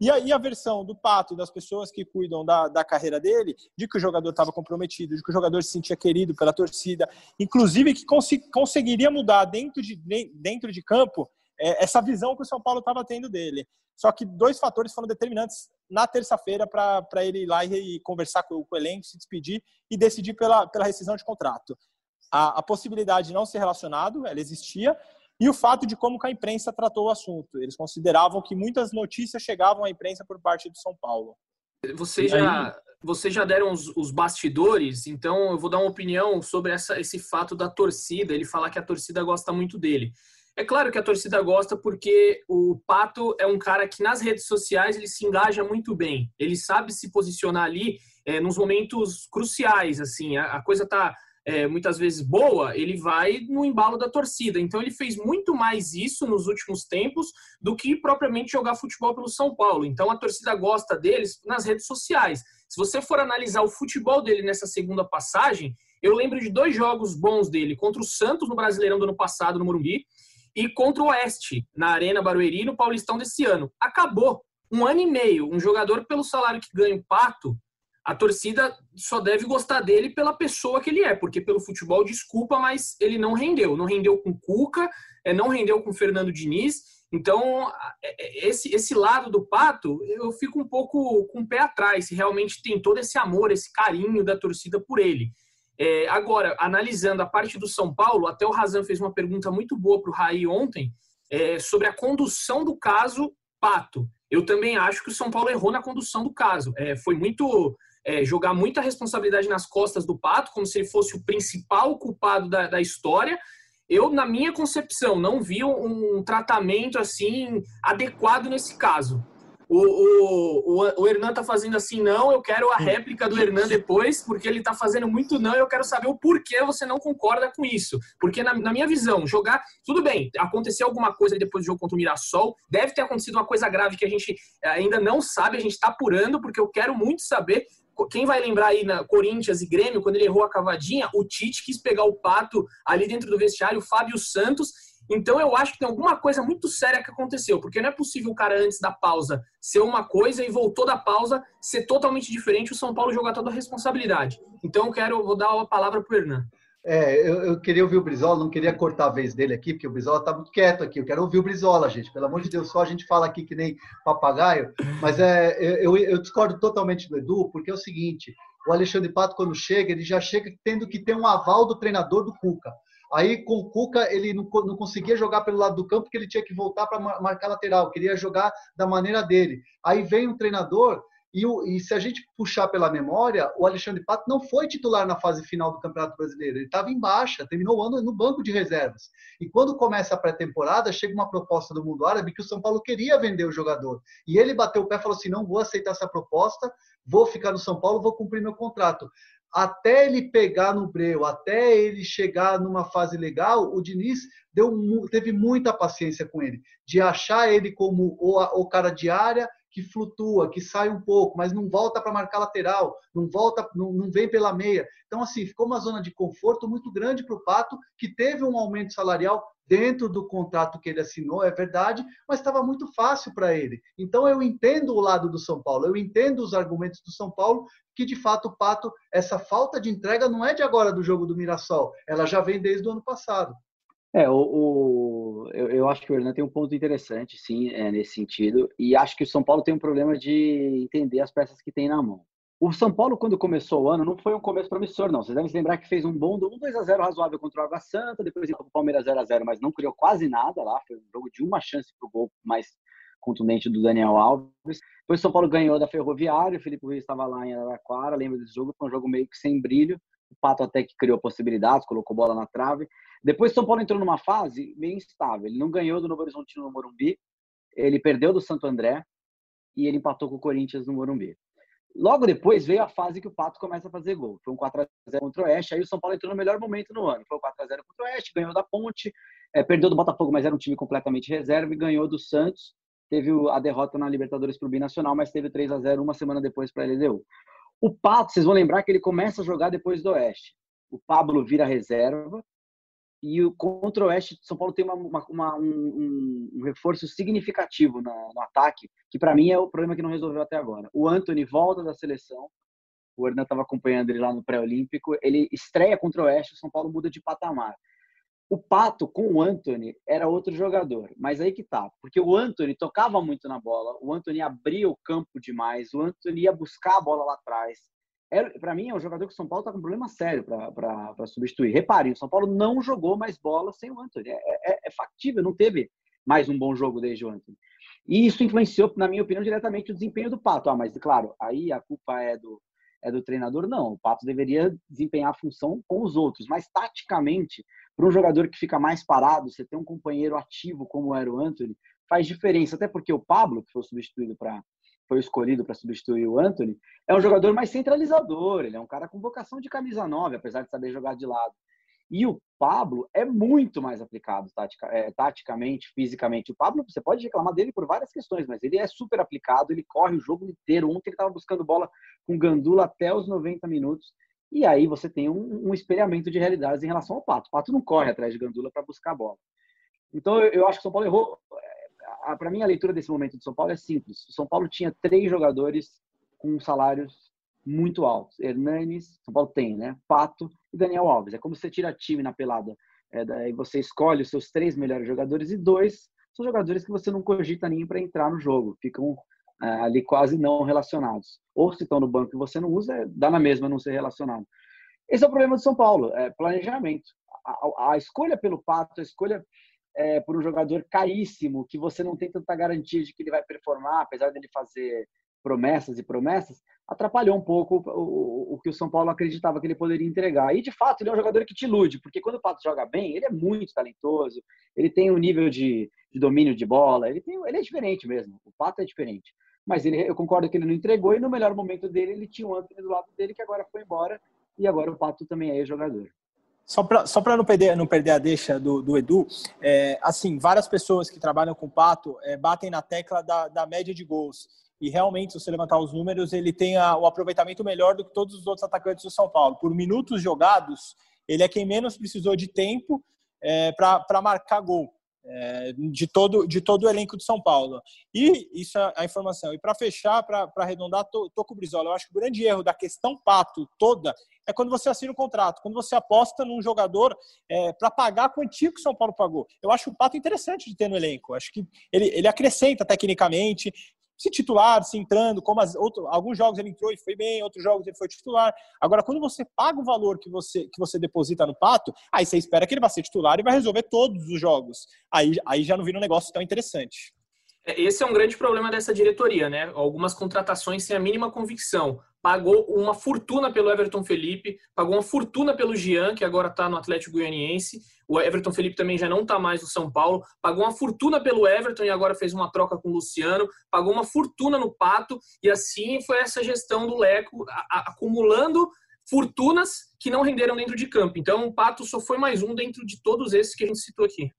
S8: e aí a versão do Pato, das pessoas que cuidam da, da carreira dele, de que o jogador estava comprometido, de que o jogador se sentia querido pela torcida, inclusive que cons conseguiria mudar dentro de, dentro de campo é, essa visão que o São Paulo estava tendo dele. Só que dois fatores foram determinantes na terça-feira para ele ir lá e, e conversar com, com, o elenco, se despedir e decidir pela, pela rescisão de contrato. A, a possibilidade de não ser relacionado, ela existia, e o fato de como a imprensa tratou o assunto. Eles consideravam que muitas notícias chegavam à imprensa por parte do São Paulo.
S7: Vocês já, vocês já deram os, os, bastidores, então eu vou dar uma opinião sobre essa, esse fato da torcida, ele falar que a torcida gosta muito dele. É claro que a torcida gosta porque o Pato é um cara que nas redes sociais ele se engaja muito bem. Ele sabe se posicionar ali é, nos momentos cruciais, assim. A, a coisa tá é, muitas vezes boa, ele vai no embalo da torcida. Então ele fez muito mais isso nos últimos tempos do que propriamente jogar futebol pelo São Paulo. Então a torcida gosta deles nas redes sociais. Se você for analisar o futebol dele nessa segunda passagem, eu lembro de dois jogos bons dele contra o Santos no Brasileirão do ano passado no Morumbi e contra o Oeste na Arena Barueri no Paulistão desse ano. Acabou. Um ano e meio, um jogador pelo salário que ganha o Pato, a torcida só deve gostar dele pela pessoa que ele é, porque pelo futebol, desculpa, mas ele não rendeu. Não rendeu com Cuca, é, não rendeu com Fernando Diniz. Então, é, é, esse, esse lado do Pato, eu fico um pouco com o pé atrás, se realmente tem todo esse amor, esse carinho da torcida por ele. É, agora, analisando a parte do São Paulo, até o Razan fez uma pergunta muito boa para o Raí ontem é, sobre a condução do caso Pato. Eu também acho que o São Paulo errou na condução do caso. É, foi muito é, jogar muita responsabilidade nas costas do Pato, como se ele fosse o principal culpado da, da história. Eu, na minha concepção, não vi um tratamento assim adequado nesse caso. O, o, o, Hernan tá fazendo assim, não, eu quero a réplica do Hernan depois, porque ele tá fazendo muito não, e eu quero saber o porquê você não concorda com isso. Porque, na, na minha visão, jogar. Tudo bem, aconteceu alguma coisa depois do jogo contra o Mirassol, deve ter acontecido uma coisa grave que a gente ainda não sabe, a gente tá apurando, porque eu quero muito saber quem vai lembrar aí na Corinthians e Grêmio, quando ele errou a cavadinha, o Tite quis pegar o pato ali dentro do vestiário, o Fábio Santos, Então eu acho que tem alguma coisa muito séria que aconteceu, porque não é possível o cara antes da pausa ser uma coisa e voltou da pausa ser totalmente diferente, o São Paulo jogar toda a responsabilidade. Então eu quero, vou dar a palavra para o Hernan.
S6: É, eu, eu, queria ouvir o Brizola, não queria cortar a vez dele aqui, porque o Brizola tá muito quieto aqui. Eu quero ouvir o Brizola, gente. Pelo amor de Deus, só a gente fala aqui que nem papagaio. Mas é, eu, eu discordo totalmente do Edu, porque é o seguinte: o Alexandre Pato, quando chega, ele já chega tendo que ter um aval do treinador do Cuca. Aí com o Cuca ele não, não conseguia jogar pelo lado do campo porque ele tinha que voltar para marcar lateral, queria jogar da maneira dele. Aí vem um treinador e, o, e, se a gente puxar pela memória, o Alexandre Pato não foi titular na fase final do Campeonato Brasileiro. Ele estava em baixa, terminou o ano no banco de reservas. E quando começa a pré-temporada, chega uma proposta do mundo árabe que o São Paulo queria vender o jogador. E ele bateu o pé e falou assim: não vou aceitar essa proposta, vou ficar no São Paulo, vou cumprir meu contrato até ele pegar no breu, até ele chegar numa fase legal, o Diniz deu, teve muita paciência com ele, de achar ele como o, o cara de área que flutua, que sai um pouco, mas não volta para marcar lateral, não volta, não, não, vem pela meia. Então, assim, ficou uma zona de conforto muito grande para o Pato, que teve um aumento salarial dentro do contrato que ele assinou, é verdade, mas estava muito fácil para ele. Então, eu entendo o lado do São Paulo, eu entendo os argumentos do São Paulo, que de fato o Pato, essa falta de entrega não é de agora do jogo do Mirassol, ela já vem desde o ano passado.
S5: É, o, o eu, eu, acho que o Hernan tem um ponto interessante, sim, é, nesse sentido. E acho que o São Paulo tem um problema de entender as peças que tem na mão. O São Paulo, quando começou o ano, não foi um começo promissor, não. Vocês devem se lembrar que fez um bom 1 2x0 razoável contra o Água Santa, depois ia para o Palmeiras 0x0, mas não criou quase nada lá. Foi um jogo de uma chance para o gol mais contundente do Daniel Alves. Depois o São Paulo ganhou da Ferroviária, o Felipe Ruiz estava lá em Araraquara, lembra desse jogo? Foi um jogo meio que sem brilho. O Pato até que criou possibilidades, colocou bola na trave. Depois São Paulo entrou numa fase meio instável. Ele não ganhou do Novo Horizontino no Morumbi, ele perdeu do Santo André e ele empatou com o Corinthians no Morumbi. Logo depois veio a fase que o Pato começa a fazer gol. Foi um 4x0 contra o Oeste. Aí o São Paulo entrou no melhor momento no ano. Foi um 4x0 contra o Oeste, ganhou da Ponte, é, perdeu do Botafogo, mas era um time completamente reserva e ganhou do Santos. Teve a derrota na Libertadores para o Binacional, mas teve 3 a 0 uma semana depois para a LDU. O Pato, vocês vão lembrar que ele começa a jogar depois do Oeste. O Pablo vira reserva, e o contra o Oeste, São Paulo tem uma, uma, uma um, um, reforço significativo no, no ataque, que para mim é o problema que não resolveu até agora. O Anthony volta da seleção, o Hernan estava acompanhando ele lá no pré-olímpico, ele estreia contra o Oeste, o São Paulo muda de patamar. O Pato com o Anthony era outro jogador, mas aí que tá, porque o Anthony tocava muito na bola, o Anthony abria o campo demais, o Anthony ia buscar a bola lá atrás, para mim, é um jogador que o São Paulo está com um problema sério para substituir. Reparem, o São Paulo não jogou mais bola sem o Antony. É, é, é, factível, não teve mais um bom jogo desde o Antony. E isso influenciou, na minha opinião, diretamente o desempenho do Pato. Ah, mas, claro, aí a culpa é do, é do treinador? Não. O Pato deveria desempenhar a função com os outros. Mas, taticamente, para um jogador que fica mais parado, você ter um companheiro ativo como era o Antony, faz diferença. Até porque o Pablo, que foi substituído para foi escolhido para substituir o Anthony, é um jogador mais centralizador, ele é um cara com vocação de camisa 9, apesar de saber jogar de lado. E o Pablo é muito mais aplicado é, taticamente, fisicamente. O Pablo, você pode reclamar dele por várias questões, mas ele é super aplicado, ele corre o jogo inteiro. Ontem ele estava buscando bola com Gandula até os 90 minutos. E aí você tem um, um espelhamento de realidades em relação ao Pato. O Pato não corre atrás de Gandula para buscar a bola. Então eu acho que o São Paulo errou para mim a leitura desse momento do São Paulo é simples. O São Paulo tinha três jogadores com salários muito altos. Hernanes, São Paulo tem, né? Pato e Daniel Alves. É como você tira time na pelada. É, daí você escolhe os seus três melhores jogadores e dois são jogadores que você não cogita nem para entrar no jogo. Ficam é, ali quase não relacionados. Ou se estão no banco e você não usa, dá na mesma não ser relacionado. Esse é o problema do São Paulo, é planejamento. A, a, a escolha pelo Pato, a escolha é, por um jogador caríssimo, que você não tem tanta garantia de que ele vai performar, apesar dele fazer promessas e promessas, atrapalhou um pouco o, o, o, que o São Paulo acreditava que ele poderia entregar. E, de fato, ele é um jogador que te ilude, porque quando o Pato joga bem, ele é muito talentoso, ele tem um nível de, de domínio de bola, ele, tem, ele é diferente mesmo, o Pato é diferente. Mas ele, eu concordo que ele não entregou, e no melhor momento dele, ele tinha o Anthony do lado dele, que agora foi embora, e agora o Pato também é jogador.
S8: Só para só não, perder, não perder a deixa do, do Edu, é, assim, várias pessoas que trabalham com o Pato é, batem na tecla da, da média de gols. E realmente, se você levantar os números, ele tem a, o aproveitamento melhor do que todos os outros atacantes do São Paulo. Por minutos jogados, ele é quem menos precisou de tempo é, para marcar gol. é, de, todo, de todo o elenco de São Paulo. E isso é a informação. E para fechar, para arredondar, tô, tô com o Brizola. Eu acho que o grande erro da questão Pato toda é quando você assina um contrato, quando você aposta num jogador é, para pagar a quantia que o São Paulo pagou. Eu acho o Pato interessante de ter no elenco. Acho que ele, ele acrescenta tecnicamente, se titular, se entrando, como as, outro, alguns jogos ele entrou e foi bem, outros jogos ele foi titular. Agora, quando você paga o valor que você, que você deposita no Pato, aí você espera que ele vai ser titular e vai resolver todos os jogos. Aí, aí já não vira um negócio tão interessante.
S7: É, esse é um grande problema dessa diretoria, né? Algumas contratações sem a mínima convicção pagou uma fortuna pelo Everton Felipe, pagou uma fortuna pelo Jean, que agora está no Atlético Goianiense. O Everton Felipe também já não está mais no São Paulo. Pagou uma fortuna pelo Everton e agora fez uma troca com o Luciano. Pagou uma fortuna no Pato e assim foi essa gestão do Leco, acumulando fortunas que não renderam dentro de campo. Então, o Pato só foi mais um dentro de todos esses que a gente citou aqui.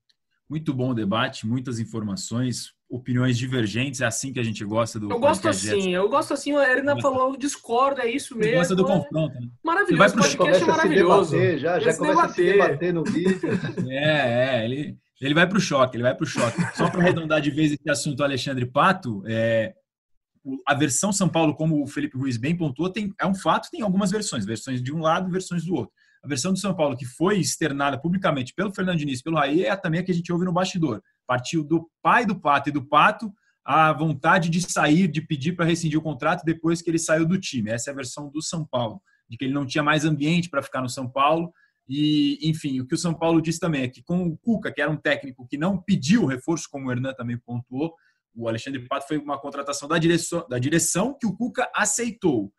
S4: Muito bom o debate, muitas informações opiniões divergentes, é assim que a gente gosta do
S7: Eu gosto assim, eu gosto assim, a Erina falou, discorda, é isso mesmo.
S4: Gosta do confronto, né?
S7: Maravilhoso, vai pro podcast é maravilhoso.
S6: Debater, já já começa debater. a se debater no vídeo.
S4: É, é, ele, ele vai para o choque, ele vai para o choque. Só para arredondar de vez esse assunto, Alexandre Pato, é, a versão São Paulo, como o Felipe Ruiz bem pontuou, tem, é um fato, tem algumas versões, versões de um lado e versões do outro. A versão do São Paulo, que foi externada publicamente pelo Fernando Diniz, pelo Raí, é também a que a gente ouve no bastidor. Partiu do pai do Pato e do Pato a vontade de sair, de pedir para rescindir o contrato depois que ele saiu do time. Essa é a versão do São Paulo, de que ele não tinha mais ambiente para ficar no São Paulo. E, enfim, o que o São Paulo diz também é que com o Cuca, que era um técnico que não pediu reforço, como o Hernan também pontuou, o Alexandre Pato foi uma contratação da direção, da direção que o Cuca aceitou.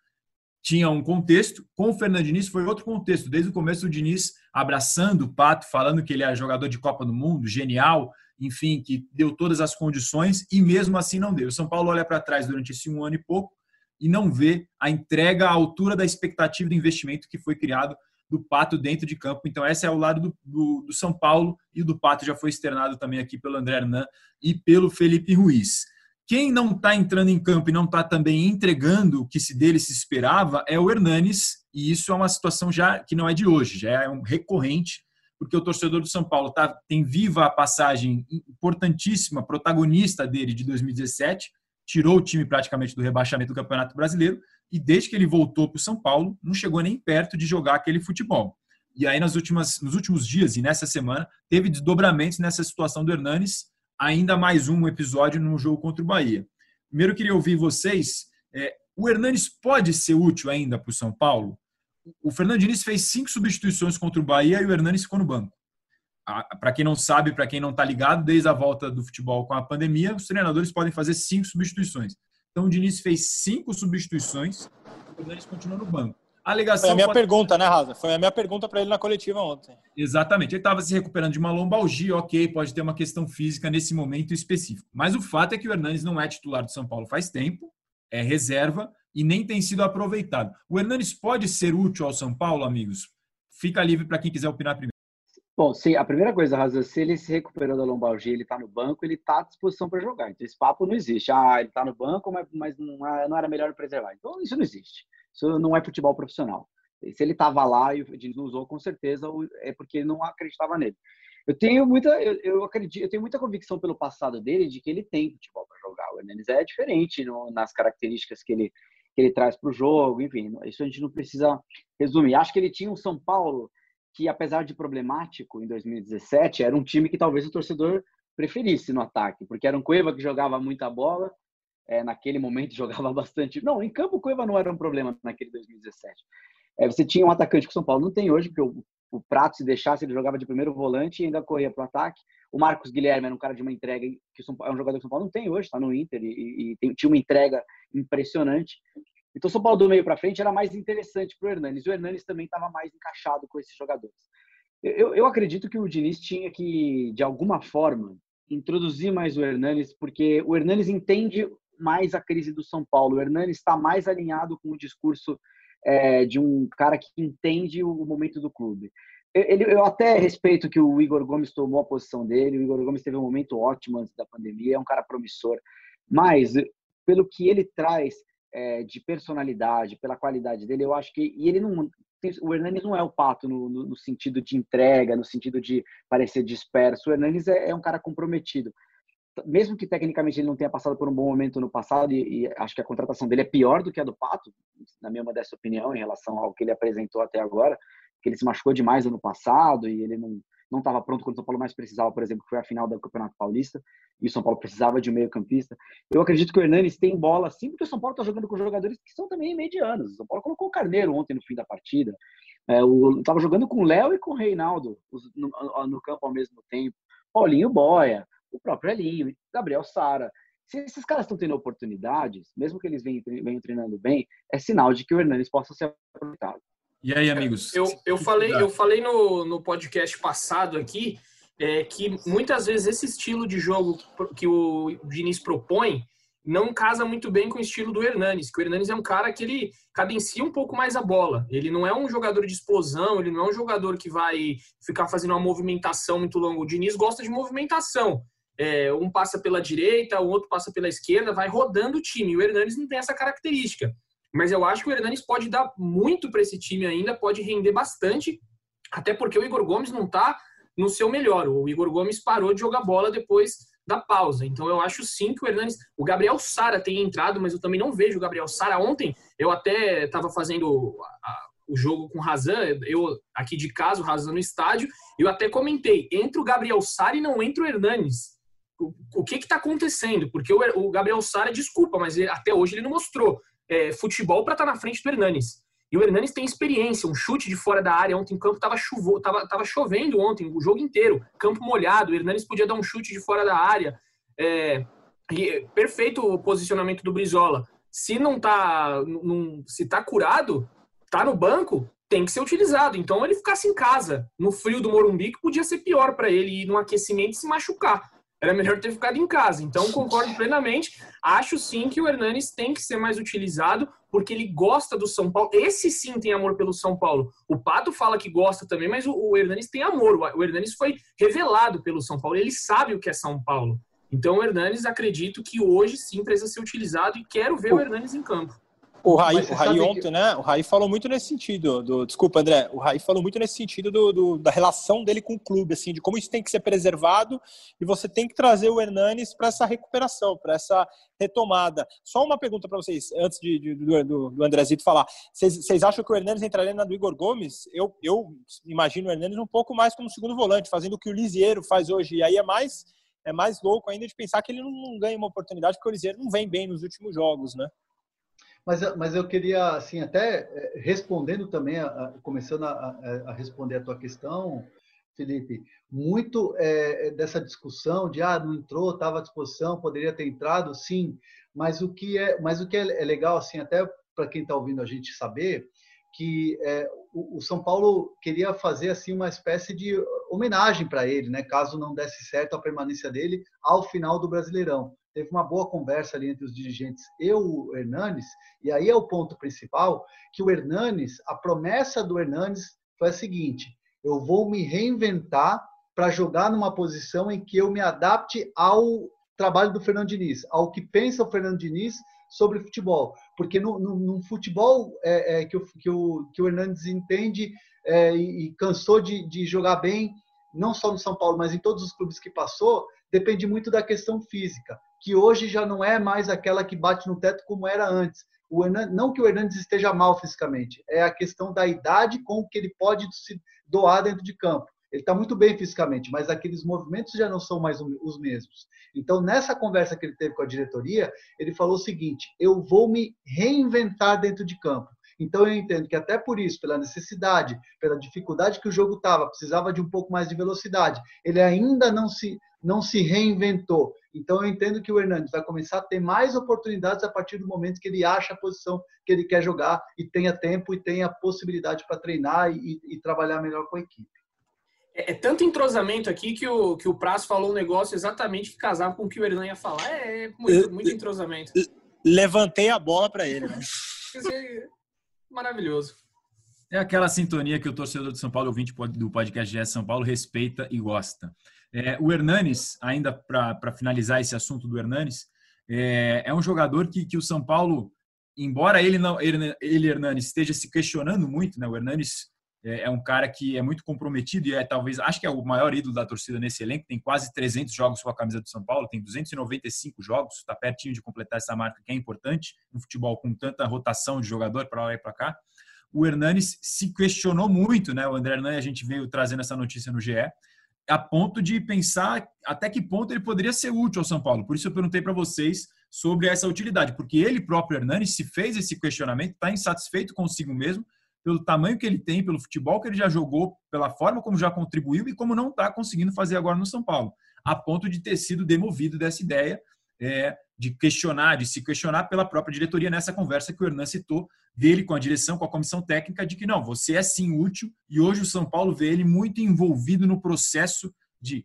S4: Tinha um contexto, com o Fernando Diniz foi outro contexto. Desde o começo, o Diniz abraçando o Pato, falando que ele é jogador de Copa do Mundo, genial, enfim, que deu todas as condições e mesmo assim não deu. O São Paulo olha para trás durante esse um ano e pouco e não vê a entrega à altura da expectativa de investimento que foi criado do Pato dentro de campo. Então, esse é o lado do, do, do São Paulo e do Pato já foi externado também aqui pelo André Hernan e pelo Felipe Ruiz. Quem não está entrando em campo e não está também entregando o que se dele se esperava é o Hernanes, e isso é uma situação já que não é de hoje, já é um recorrente porque o torcedor do São Paulo tá, tem viva a passagem importantíssima, protagonista dele de 2017, tirou o time praticamente do rebaixamento do Campeonato Brasileiro, e desde que ele voltou para o São Paulo, não chegou nem perto de jogar aquele futebol. E aí, nas últimas, nos últimos dias e nessa semana, teve desdobramentos nessa situação do Hernanes, ainda mais um episódio no jogo contra o Bahia. Primeiro, eu queria ouvir vocês. É, o Hernanes pode ser útil ainda para o São Paulo? O Fernando Diniz fez cinco substituições contra o Bahia e o Hernanes ficou no banco. Para quem não sabe, para quem não está ligado, desde a volta do futebol com a pandemia, os treinadores podem fazer cinco substituições. Então o Diniz fez cinco substituições e o Hernanes continua no banco.
S8: A alegação Foi a minha pode... pergunta, né, Raza? Foi a minha pergunta para ele na coletiva ontem.
S4: Exatamente. Ele estava se recuperando de uma lombalgia, ok, pode ter uma questão física nesse momento específico. Mas o fato é que o Hernanes não é titular do São Paulo faz tempo, é reserva, e nem tem sido aproveitado. O Hernanes pode ser útil ao São Paulo, amigos? Fica livre para quem quiser opinar primeiro.
S5: Bom, sim, a primeira coisa, Raza, se ele se recuperou da lombalgia, ele está no banco, ele está à disposição para jogar. Então, esse papo não existe. Ah, ele está no banco, mas, mas não, não, era melhor preservar. Então, isso não existe. Isso não é futebol profissional. Se ele estava lá e o Diniz usou, com certeza é porque não acreditava nele. Eu tenho muita, eu, eu, acredito, eu tenho muita convicção pelo passado dele de que ele tem futebol para jogar. O Hernanes é diferente no, nas características que ele que ele traz para o jogo, enfim, isso a gente não precisa resumir. Acho que ele tinha um São Paulo que, apesar de problemático em 2017, era um time que talvez o torcedor preferisse no ataque, porque era um Cueva que jogava muita bola, é, naquele momento jogava bastante. Não, em campo o Cueva não era um problema naquele 2017. É, você tinha um atacante que o São Paulo não tem hoje, porque o, o Prato, se deixasse, ele jogava de primeiro volante e ainda corria para o ataque. O Marcos Guilherme era um cara de uma entrega que é um jogador que o São Paulo não tem hoje, está no Inter e, e, e tinha uma entrega impressionante. Então, o São Paulo do meio para frente era mais interessante para o Hernanes. O Hernanes também estava mais encaixado com esses jogadores. Eu, eu acredito que o Diniz tinha que, de alguma forma, introduzir mais o Hernanes, porque o Hernanes entende mais a crise do São Paulo. O Hernanes está mais alinhado com o discurso é, de um cara que entende o momento do clube ele, eu até respeito que o Igor Gomes tomou a posição dele. O Igor Gomes teve um momento ótimo antes da pandemia, é um cara promissor. Mas, pelo que ele traz é, de personalidade, pela qualidade dele, eu acho que. E ele não. o Hernanes não é o Pato no, no, no, sentido de entrega, no sentido de parecer disperso. O Hernanes é, é, um cara comprometido. Mesmo que tecnicamente ele não tenha passado por um bom momento no passado, e, e, acho que a contratação dele é pior do que a do Pato, na minha modesta opinião, em relação ao que ele apresentou até agora, que ele se machucou demais ano passado e ele não não estava pronto quando o São Paulo mais precisava, por exemplo, que foi a final do Campeonato Paulista, e o São Paulo precisava de um meio-campista. Eu acredito que o Hernanes tem bola sim, porque o São Paulo está jogando com jogadores que são também medianos. O São Paulo colocou o Carneiro ontem no fim da partida. É, estava jogando com o Léo e com o Reinaldo no, no, campo ao mesmo tempo. Paulinho Boia, o próprio Elinho, Gabriel Sara. Se esses caras estão tendo oportunidades, mesmo que eles venham, venham treinando bem, é sinal de que o Hernanes possa ser aproveitado.
S4: E aí, amigos?
S7: Eu, eu falei, eu falei no, no podcast passado aqui é, que muitas vezes esse estilo de jogo que o Diniz propõe não casa muito bem com o estilo do Hernanes, que o Hernanes é um cara que ele cadencia um pouco mais a bola. Ele não é um jogador de explosão, ele não é um jogador que vai ficar fazendo uma movimentação muito longa. O Diniz gosta de movimentação. É, um passa pela direita, o outro passa pela esquerda, vai rodando o time. O Hernanes não tem essa característica. Mas eu acho que o Hernanes pode dar muito para esse time ainda, pode render bastante, até porque o Igor Gomes não está no seu melhor. O Igor Gomes parou de jogar bola depois da pausa. Então eu acho sim que o Hernanes. O Gabriel Sara tem entrado, mas eu também não vejo o Gabriel Sara. Ontem eu até estava fazendo a, o jogo com o Razan, eu aqui de casa, o Razan no estádio, eu até comentei: entre o Gabriel Sara e não entra o Hernanes. O, o que está acontecendo? Porque o, o Gabriel Sara, desculpa, mas até hoje ele não mostrou é, futebol para estar tá na frente do Hernanes. E o Hernanes tem experiência, um chute de fora da área. Ontem em campo estava tava, tava chovendo ontem, o jogo inteiro, campo molhado. O Hernanes podia dar um chute de fora da área. É, e, perfeito o posicionamento do Brizola. Se não tá, se tá curado, tá no banco, tem que ser utilizado. Então ele ficasse em casa, no frio do Morumbi, que podia ser pior para ele ir no aquecimento e se machucar era melhor ter ficado em casa. Então, concordo plenamente. Acho sim que o Hernanes tem que ser mais utilizado, porque ele gosta do São Paulo. Esse sim tem amor pelo São Paulo. O Pato fala que gosta também, mas o, o Hernanes tem amor. O Hernanes foi revelado pelo São Paulo. Ele sabe o que é São Paulo. Então, o Hernanes, acredito que hoje sim precisa ser utilizado e quero ver o Hernanes em campo.
S8: O Raí, o Raí ontem, que... né? O Raí falou muito nesse sentido. Do, desculpa, André. O Raí falou muito nesse sentido do, do, da relação dele com o clube, assim, de como isso tem que ser preservado e você tem que trazer o Hernanes para essa recuperação, para essa retomada. Só uma pergunta para vocês, antes de, de, do, do Andrezito falar. Vocês acham que o Hernanes entraria na do Igor Gomes? Eu, eu imagino o Hernanes um pouco mais como segundo volante, fazendo o que o Lisieiro faz hoje. E aí é mais, é mais louco ainda de pensar que ele não ganha uma oportunidade, porque o Lisieiro não vem bem nos últimos jogos, né?
S6: Mas, mas eu queria, assim, até eh, respondendo também, a, começando a, a, responder a tua questão, Felipe, muito é, dessa discussão de, ah, não entrou, estava à disposição, poderia ter entrado, sim, mas o que é, mas o que é, é legal, assim, até para quem está ouvindo a gente saber, que é, o, o, São Paulo queria fazer, assim, uma espécie de homenagem para ele, né, caso não desse certo a permanência dele ao final do Brasileirão teve uma boa conversa ali entre os dirigentes e o Hernanes, e aí é o ponto principal, que o Hernanes, a promessa do Hernanes foi a seguinte, eu vou me reinventar para jogar numa posição em que eu me adapte ao trabalho do Fernando Diniz, ao que pensa o Fernando Diniz sobre futebol. Porque no, no, no futebol é, é, que, o, que, o, que o Hernandes entende é, e, e, cansou de, de jogar bem, não só no São Paulo, mas em todos os clubes que passou, depende muito da questão física que hoje já não é mais aquela que bate no teto como era antes. Hernandes, não que o Hernandes esteja mal fisicamente, é a questão da idade com que ele pode se doar dentro de campo. Ele está muito bem fisicamente, mas aqueles movimentos já não são mais os mesmos. Então, nessa conversa que ele teve com a diretoria, ele falou o seguinte: eu vou me reinventar dentro de campo. Então, eu entendo que até por isso, pela necessidade, pela dificuldade que o jogo estava, precisava de um pouco mais de velocidade, ele ainda não se, não se reinventou. Então eu entendo que o Hernandes vai começar a ter mais oportunidades a partir do momento que ele acha a posição que ele quer jogar e tenha tempo e tenha possibilidade para treinar e, e, trabalhar melhor com a equipe.
S7: É, é, tanto entrosamento aqui que o, que o Prazo falou um negócio exatamente que casava com o que o Hernan ia falar. É, é muito, muito entrosamento.
S8: Levantei a bola para ele. Né?
S7: Maravilhoso.
S4: É aquela sintonia que o torcedor de São Paulo, ouvinte do podcast GS São Paulo, respeita e gosta. É, o Hernanes, ainda para finalizar esse assunto do Hernanes, é, é um jogador que, que o São Paulo embora ele não ele, ele Hernanes esteja se questionando muito, né? O Hernanes é, é, um cara que é muito comprometido e é talvez acho que é o maior ídolo da torcida nesse elenco. Tem quase 300 jogos com a camisa do São Paulo, tem 295 jogos, está pertinho de completar essa marca que é importante no futebol com tanta rotação de jogador para lá e para cá. O Hernanes se questionou muito, né? O André Hernanes, a gente veio trazendo essa notícia no GE, a ponto de pensar até que ponto ele poderia ser útil ao São Paulo. Por isso eu perguntei para vocês sobre essa utilidade, porque ele próprio, Hernanes, se fez esse questionamento, está insatisfeito consigo mesmo, pelo tamanho que ele tem, pelo futebol que ele já jogou, pela forma como já contribuiu e como não está conseguindo fazer agora no São Paulo, a ponto de ter sido demovido dessa ideia é, de questionar, de se questionar pela própria diretoria nessa conversa que o Hernan citou dele com a direção, com a comissão técnica, de que não, você é sim útil e hoje o São Paulo vê ele muito envolvido no processo de,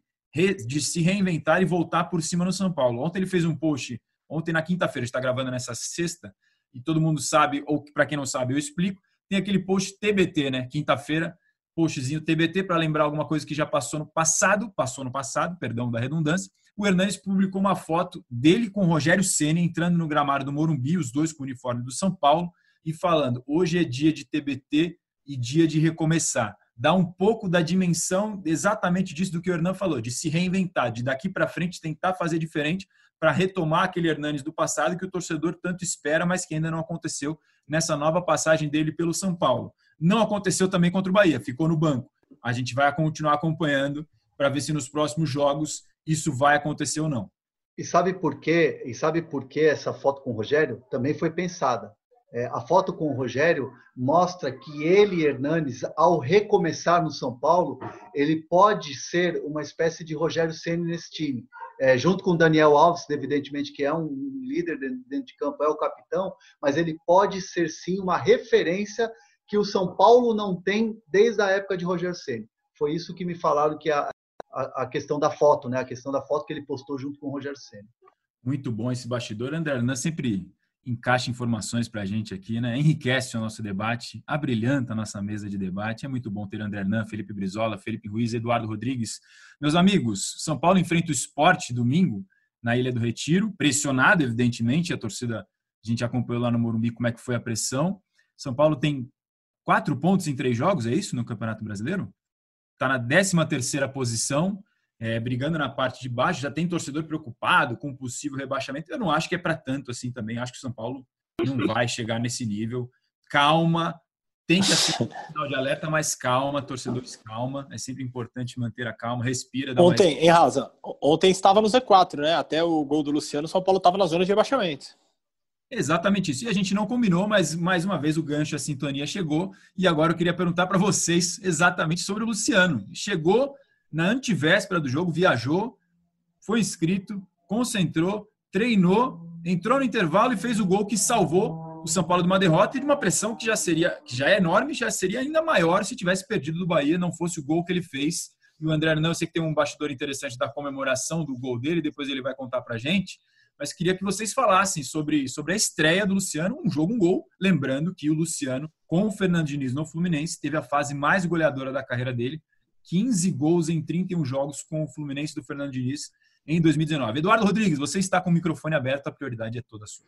S4: de se reinventar e voltar por cima no São Paulo. Ontem ele fez um post Ontem, na quinta-feira, está gravando nessa sexta, e todo mundo sabe, ou para quem não sabe, eu explico. Tem aquele post TBT, né? Quinta-feira, postzinho TBT para lembrar alguma coisa que já passou no passado, passou no passado, perdão da redundância. O Hernandes publicou uma foto dele com o Rogério Ceni entrando no gramado do Morumbi, os dois com o uniforme do São Paulo, e falando: hoje é dia de TBT e dia de recomeçar. Dá um pouco da dimensão exatamente disso do que o Hernan falou, de se reinventar, de daqui para frente tentar fazer diferente, para retomar aquele Hernanes do passado que o torcedor tanto espera, mas que ainda não aconteceu nessa nova passagem dele pelo São Paulo. Não aconteceu também contra o Bahia, ficou no banco. A gente vai continuar acompanhando para ver se nos próximos jogos isso vai acontecer ou não.
S6: E sabe por quê? E sabe por que essa foto com o Rogério também foi pensada? É, a foto com o Rogério mostra que ele, Hernanes, ao recomeçar no São Paulo, ele pode ser uma espécie de Rogério Ceni nesse time é, junto com o Daniel Alves, evidentemente, que é um líder dentro de campo, é o capitão, mas ele pode ser sim uma referência que o São Paulo não tem desde a época de Roger Ceni. Foi isso que me falaram que a, a, a, questão da foto, né? A questão da foto que ele postou junto com o Roger Ceni.
S4: Muito bom esse bastidor, André. É sempre encaixa informações para a gente aqui, né? enriquece o nosso debate, abrilhanta a nossa mesa de debate. É muito bom ter André Hernan, Felipe Brizola, Felipe Ruiz, Eduardo Rodrigues. Meus amigos, São Paulo enfrenta o esporte domingo na Ilha do Retiro, pressionado, evidentemente, a torcida, a gente acompanhou lá no Morumbi como é que foi a pressão. São Paulo tem quatro pontos em três jogos, é isso, no Campeonato Brasileiro? Está na 13 terceira posição, é, brigando na parte de baixo, já tem torcedor preocupado com o possível rebaixamento. Eu não acho que é para tanto assim também. Acho que o São Paulo não vai chegar nesse nível. Calma, tem que ser um sinal de alerta, mas calma, torcedores, calma. É sempre importante manter a calma, respira.
S8: Ontem, mais... em Rasa, ontem estava no Z4, né? Até o gol do Luciano, o São Paulo estava na zona de rebaixamento.
S4: Exatamente isso. E a gente não combinou, mas mais uma vez o gancho, a sintonia chegou. E agora eu queria perguntar para vocês exatamente sobre o Luciano. Chegou na antivéspera do jogo, viajou, foi inscrito, concentrou, treinou, entrou no intervalo e fez o gol que salvou o São Paulo de uma derrota e de uma pressão que já seria, que já é enorme, já seria ainda maior se tivesse perdido do Bahia, não fosse o gol que ele fez. E o André não, eu sei que tem um bastidor interessante da comemoração do gol dele, depois ele vai contar pra gente, mas queria que vocês falassem sobre, sobre a estreia do Luciano, um jogo, um gol, lembrando que o Luciano, com o Fernando Diniz no Fluminense, teve a fase mais goleadora da carreira dele, 15 gols em 31 jogos com o Fluminense do Fernando Diniz em 2019. Eduardo Rodrigues, você está com o microfone aberto, a prioridade é toda sua.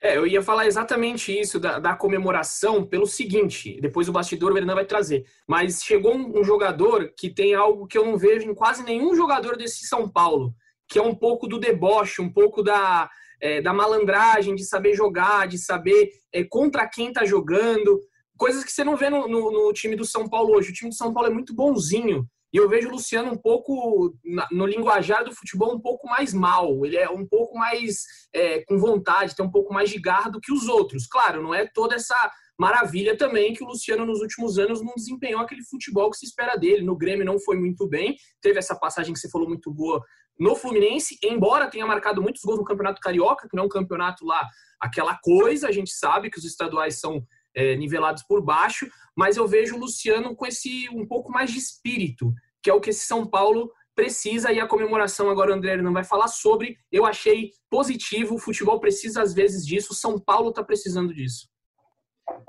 S7: É, eu ia falar exatamente isso da, da, comemoração pelo seguinte, depois o bastidor o Hernan vai trazer, mas chegou um, um, jogador que tem algo que eu não vejo em quase nenhum jogador desse São Paulo, que é um pouco do deboche, um pouco da, é, da malandragem, de saber jogar, de saber é, contra quem está jogando coisas que você não vê no, no, no, time do São Paulo hoje. O time do São Paulo é muito bonzinho. E eu vejo o Luciano um pouco, no linguajar do futebol, um pouco mais mal. Ele é um pouco mais é, com vontade, tem um pouco mais de garra do que os outros. Claro, não é toda essa maravilha também que o Luciano nos últimos anos não desempenhou aquele futebol que se espera dele. No Grêmio não foi muito bem. Teve essa passagem que você falou muito boa no Fluminense, embora tenha marcado muitos gols no Campeonato Carioca, que não é um campeonato lá aquela coisa, a gente sabe que os estaduais são é, nivelados por baixo, mas eu vejo o Luciano com esse um pouco mais de espírito, que é o que esse São Paulo precisa e a comemoração agora o André não vai falar sobre. Eu achei positivo, o futebol precisa às vezes disso, o São Paulo está precisando disso.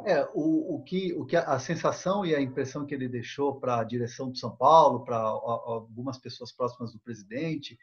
S6: É, o, o, que, o que a sensação e a impressão que ele deixou para a direção do São Paulo, para algumas pessoas próximas do presidente,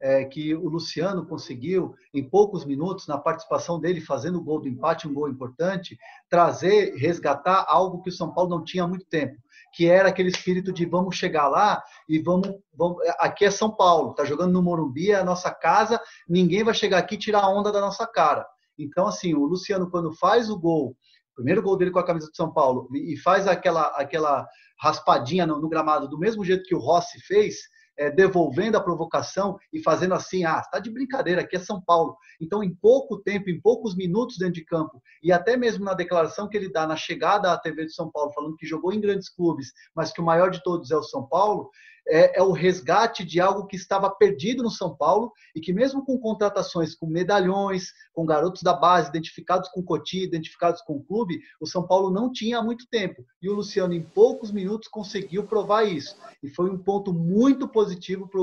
S6: é, que o Luciano conseguiu, em poucos minutos, na participação dele, fazendo o gol do empate, um gol importante, trazer, resgatar algo que o São Paulo não tinha há muito tempo, que era aquele espírito de vamos chegar lá e vamos. vamos aqui é São Paulo, está jogando no Morumbi, é a nossa casa, ninguém vai chegar aqui e tirar a onda da nossa cara. Então, assim, o Luciano, quando faz o gol, primeiro gol dele com a camisa de São Paulo, e faz aquela, aquela raspadinha no, no gramado do mesmo jeito que o Rossi fez, é, devolvendo a provocação e fazendo assim, ah, está de brincadeira, aqui é São Paulo. Então, em pouco tempo, em poucos minutos dentro de campo, e até mesmo na declaração que ele dá na chegada à TV de São Paulo, falando que jogou em grandes clubes, mas que o maior de todos é o São Paulo, é, é, o resgate de algo que estava perdido no São Paulo e que mesmo com contratações com medalhões, com garotos da base identificados com o Coti, identificados com o clube, o São Paulo não tinha há muito tempo. E o Luciano, em poucos minutos, conseguiu provar isso. E foi um ponto muito positivo para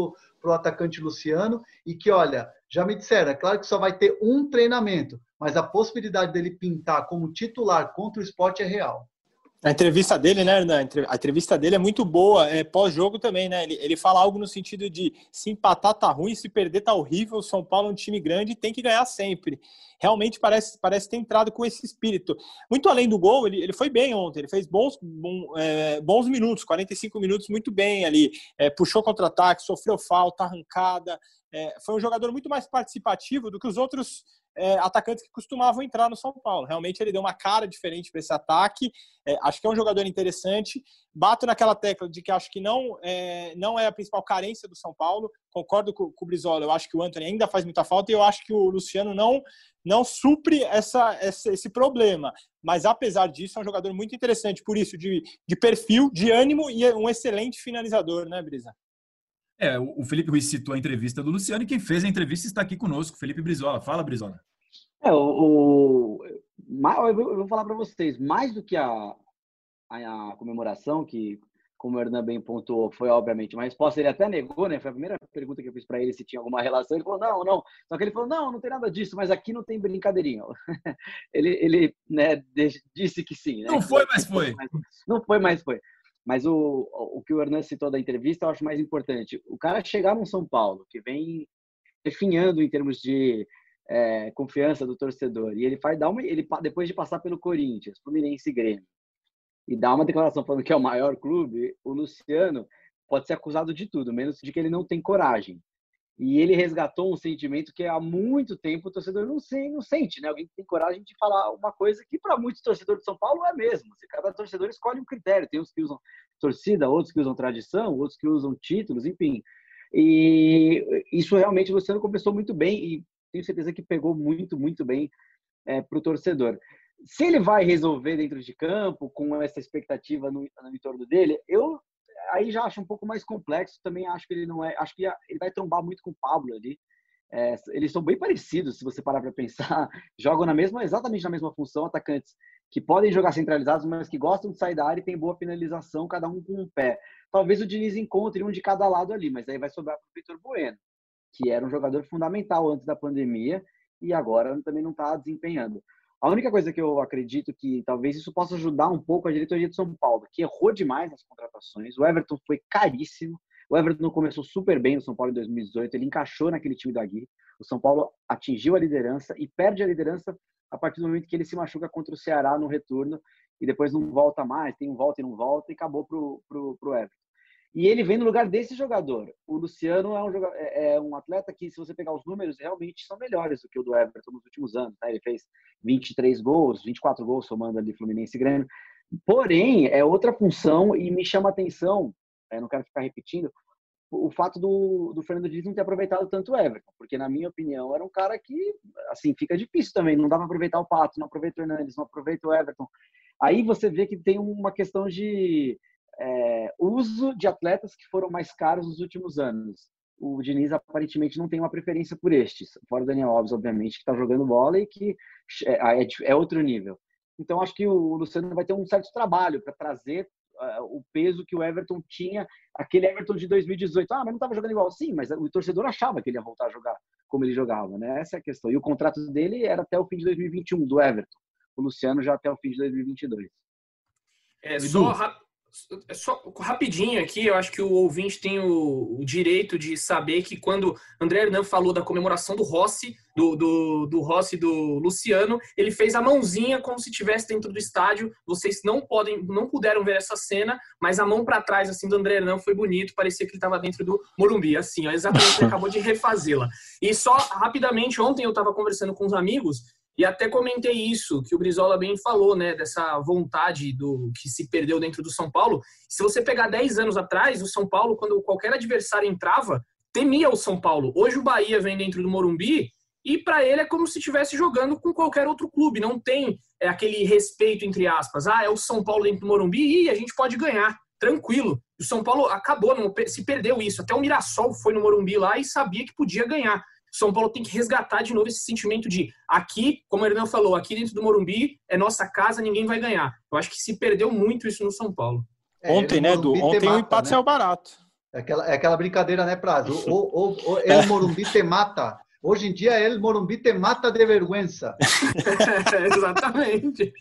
S6: o atacante Luciano e que, olha, já me disseram, é claro que só vai ter um treinamento, mas a possibilidade dele pintar como titular contra o esporte é real.
S8: A entrevista dele, né, Hernan? A entrevista dele é muito boa, é pós-jogo também, né? Ele, ele fala algo no sentido de se empatar tá ruim, se perder tá horrível, o São Paulo é um time grande e tem que ganhar sempre. Realmente parece, parece ter entrado com esse espírito. Muito além do gol, ele, ele foi bem ontem, ele fez bons, bom, é, bons minutos, 45 minutos muito bem ali. É, puxou contra-ataque, sofreu falta, arrancada. É, foi um jogador muito mais participativo do que os outros é, atacantes que costumavam entrar no São Paulo. Realmente ele deu uma cara diferente para esse ataque. É, acho que é um jogador interessante. Bato naquela tecla de que acho que não é, não é a principal carência do São Paulo. Concordo com, com o Brizola. Eu acho que o Anthony ainda faz muita falta e eu acho que o Luciano não não supre essa, essa, esse problema. Mas apesar disso, é um jogador muito interessante. Por isso, de, de perfil, de ânimo e um excelente finalizador, né, Brisa?
S4: É, o Felipe Ruiz citou a entrevista do Luciano e quem fez a entrevista está aqui conosco, Felipe Brizola. Fala, Brizola.
S5: É, o, o eu vou falar para vocês, mais do que a, a, a, comemoração, que, como o Hernan bem pontuou, foi obviamente uma resposta, ele até negou, né? Foi a primeira pergunta que eu fiz para ele se tinha alguma relação. Ele falou, não, não. Só que ele falou, não, não tem nada disso, mas aqui não tem brincadeirinha. ele ele né, disse que sim. Né?
S4: Não foi, mas foi.
S5: Não foi, mas foi. Mas o, o que o Hernan citou da entrevista eu acho mais importante. O cara chegar no São Paulo, que vem definhando em termos de é, confiança do torcedor, e ele faz dar uma, ele depois de passar pelo Corinthians, Fluminense e Grêmio, e dar uma declaração falando que é o maior clube, o Luciano pode ser acusado de tudo, menos de que ele não tem coragem. E ele resgatou um sentimento que há muito tempo o torcedor não, se, não sente, né? Alguém tem coragem de falar uma coisa que para muitos torcedores de São Paulo é mesmo. Cada torcedor escolhe um critério. Tem uns que usam torcida, outros que usam tradição, outros que usam títulos, enfim. E isso realmente o Luciano começou muito bem e tenho certeza que pegou muito, muito bem é, para o torcedor. Se ele vai resolver dentro de campo com essa expectativa no, no entorno dele, eu aí já acho um pouco mais complexo. Também acho que ele não é. Acho que ele vai trombar muito com o Pablo ali. É, eles são bem parecidos, se você parar para pensar. Jogam na mesma, exatamente na mesma função, atacantes que podem jogar centralizados, mas que gostam de sair da área e tem boa finalização, cada um com um pé. Talvez o Diniz encontre um de cada lado ali, mas aí vai sobrar para o Vitor Bueno, que era um jogador fundamental antes da pandemia e agora também não está desempenhando. A única coisa que eu acredito que talvez isso possa ajudar um pouco a diretoria de São Paulo, que errou demais nas contratações. O Everton foi caríssimo. O Everton começou super bem no São Paulo em 2018, ele encaixou naquele time da Gui. O São Paulo atingiu a liderança e perde a liderança a partir do momento que ele se machuca contra o Ceará no retorno e depois não volta mais, tem um volta e não volta e acabou pro, pro, pro Everton. E ele vem no lugar desse jogador. O Luciano é um, é, é um atleta que, se você pegar os números, realmente são melhores do que o do Everton nos últimos anos. Tá? Ele fez 23 gols, 24 gols somando ali Fluminense e Grêmio. Porém, é outra função e me chama a atenção, é, não quero ficar repetindo, o fato do, do Fernando Diniz não ter aproveitado tanto o Everton, porque na minha opinião era um cara que, assim, fica difícil também, não dá para aproveitar o Pato, não aproveita o Hernandes, não aproveita o Everton. Aí você vê que tem uma questão de é, uso de atletas que foram mais caros nos últimos anos. O Diniz aparentemente não tem uma preferência por estes, fora o Daniel Alves, obviamente, que está jogando bola e que é, é, é, outro nível. Então, acho que o Luciano vai ter um certo trabalho para trazer uh, o peso que o Everton tinha, aquele Everton de 2018. Ah, mas não estava jogando igual. Sim, mas o torcedor achava que ele ia voltar a jogar como ele jogava, né? Essa é a questão. E o contrato dele era até o fim de 2021, do Everton. O Luciano já até o fim de 2022.
S7: É, só, só rapidinho aqui, eu acho que o ouvinte tem o, o direito de saber que quando André Hernan falou da comemoração do Rossi, do, do, do Rossi do Luciano, ele fez a mãozinha como se estivesse dentro do estádio. Vocês não podem, não puderam ver essa cena, mas a mão para trás assim do André Hernan foi bonito, parecia que ele estava dentro do Morumbi, assim, ó, exatamente, ele acabou de refazê-la. E só rapidamente, ontem eu estava conversando com os amigos e até comentei isso, que o Brizola bem falou, né, dessa vontade do que se perdeu dentro do São Paulo. Se você pegar 10 anos atrás, o São Paulo, quando qualquer adversário entrava, temia o São Paulo. Hoje o Bahia vem dentro do Morumbi e para ele é como se estivesse jogando com qualquer outro clube. Não tem é, aquele respeito, entre aspas. Ah, é o São Paulo dentro do Morumbi e a gente pode ganhar. Tranquilo. O São Paulo acabou, não, se perdeu isso. Até o Mirassol foi no Morumbi lá e sabia que podia ganhar. São Paulo tem que resgatar de novo esse sentimento de aqui, como o Hernão falou, aqui dentro do Morumbi é nossa casa, ninguém vai ganhar. Eu acho que se perdeu muito isso no São Paulo.
S8: É, ontem, né, Edu? Ontem o empate né? saiu barato.
S6: É aquela, é aquela brincadeira, né, Prazo? Ou, ou, ou é o Morumbi te mata. Hoje em dia, o Morumbi te mata de vergonha.
S7: Exatamente.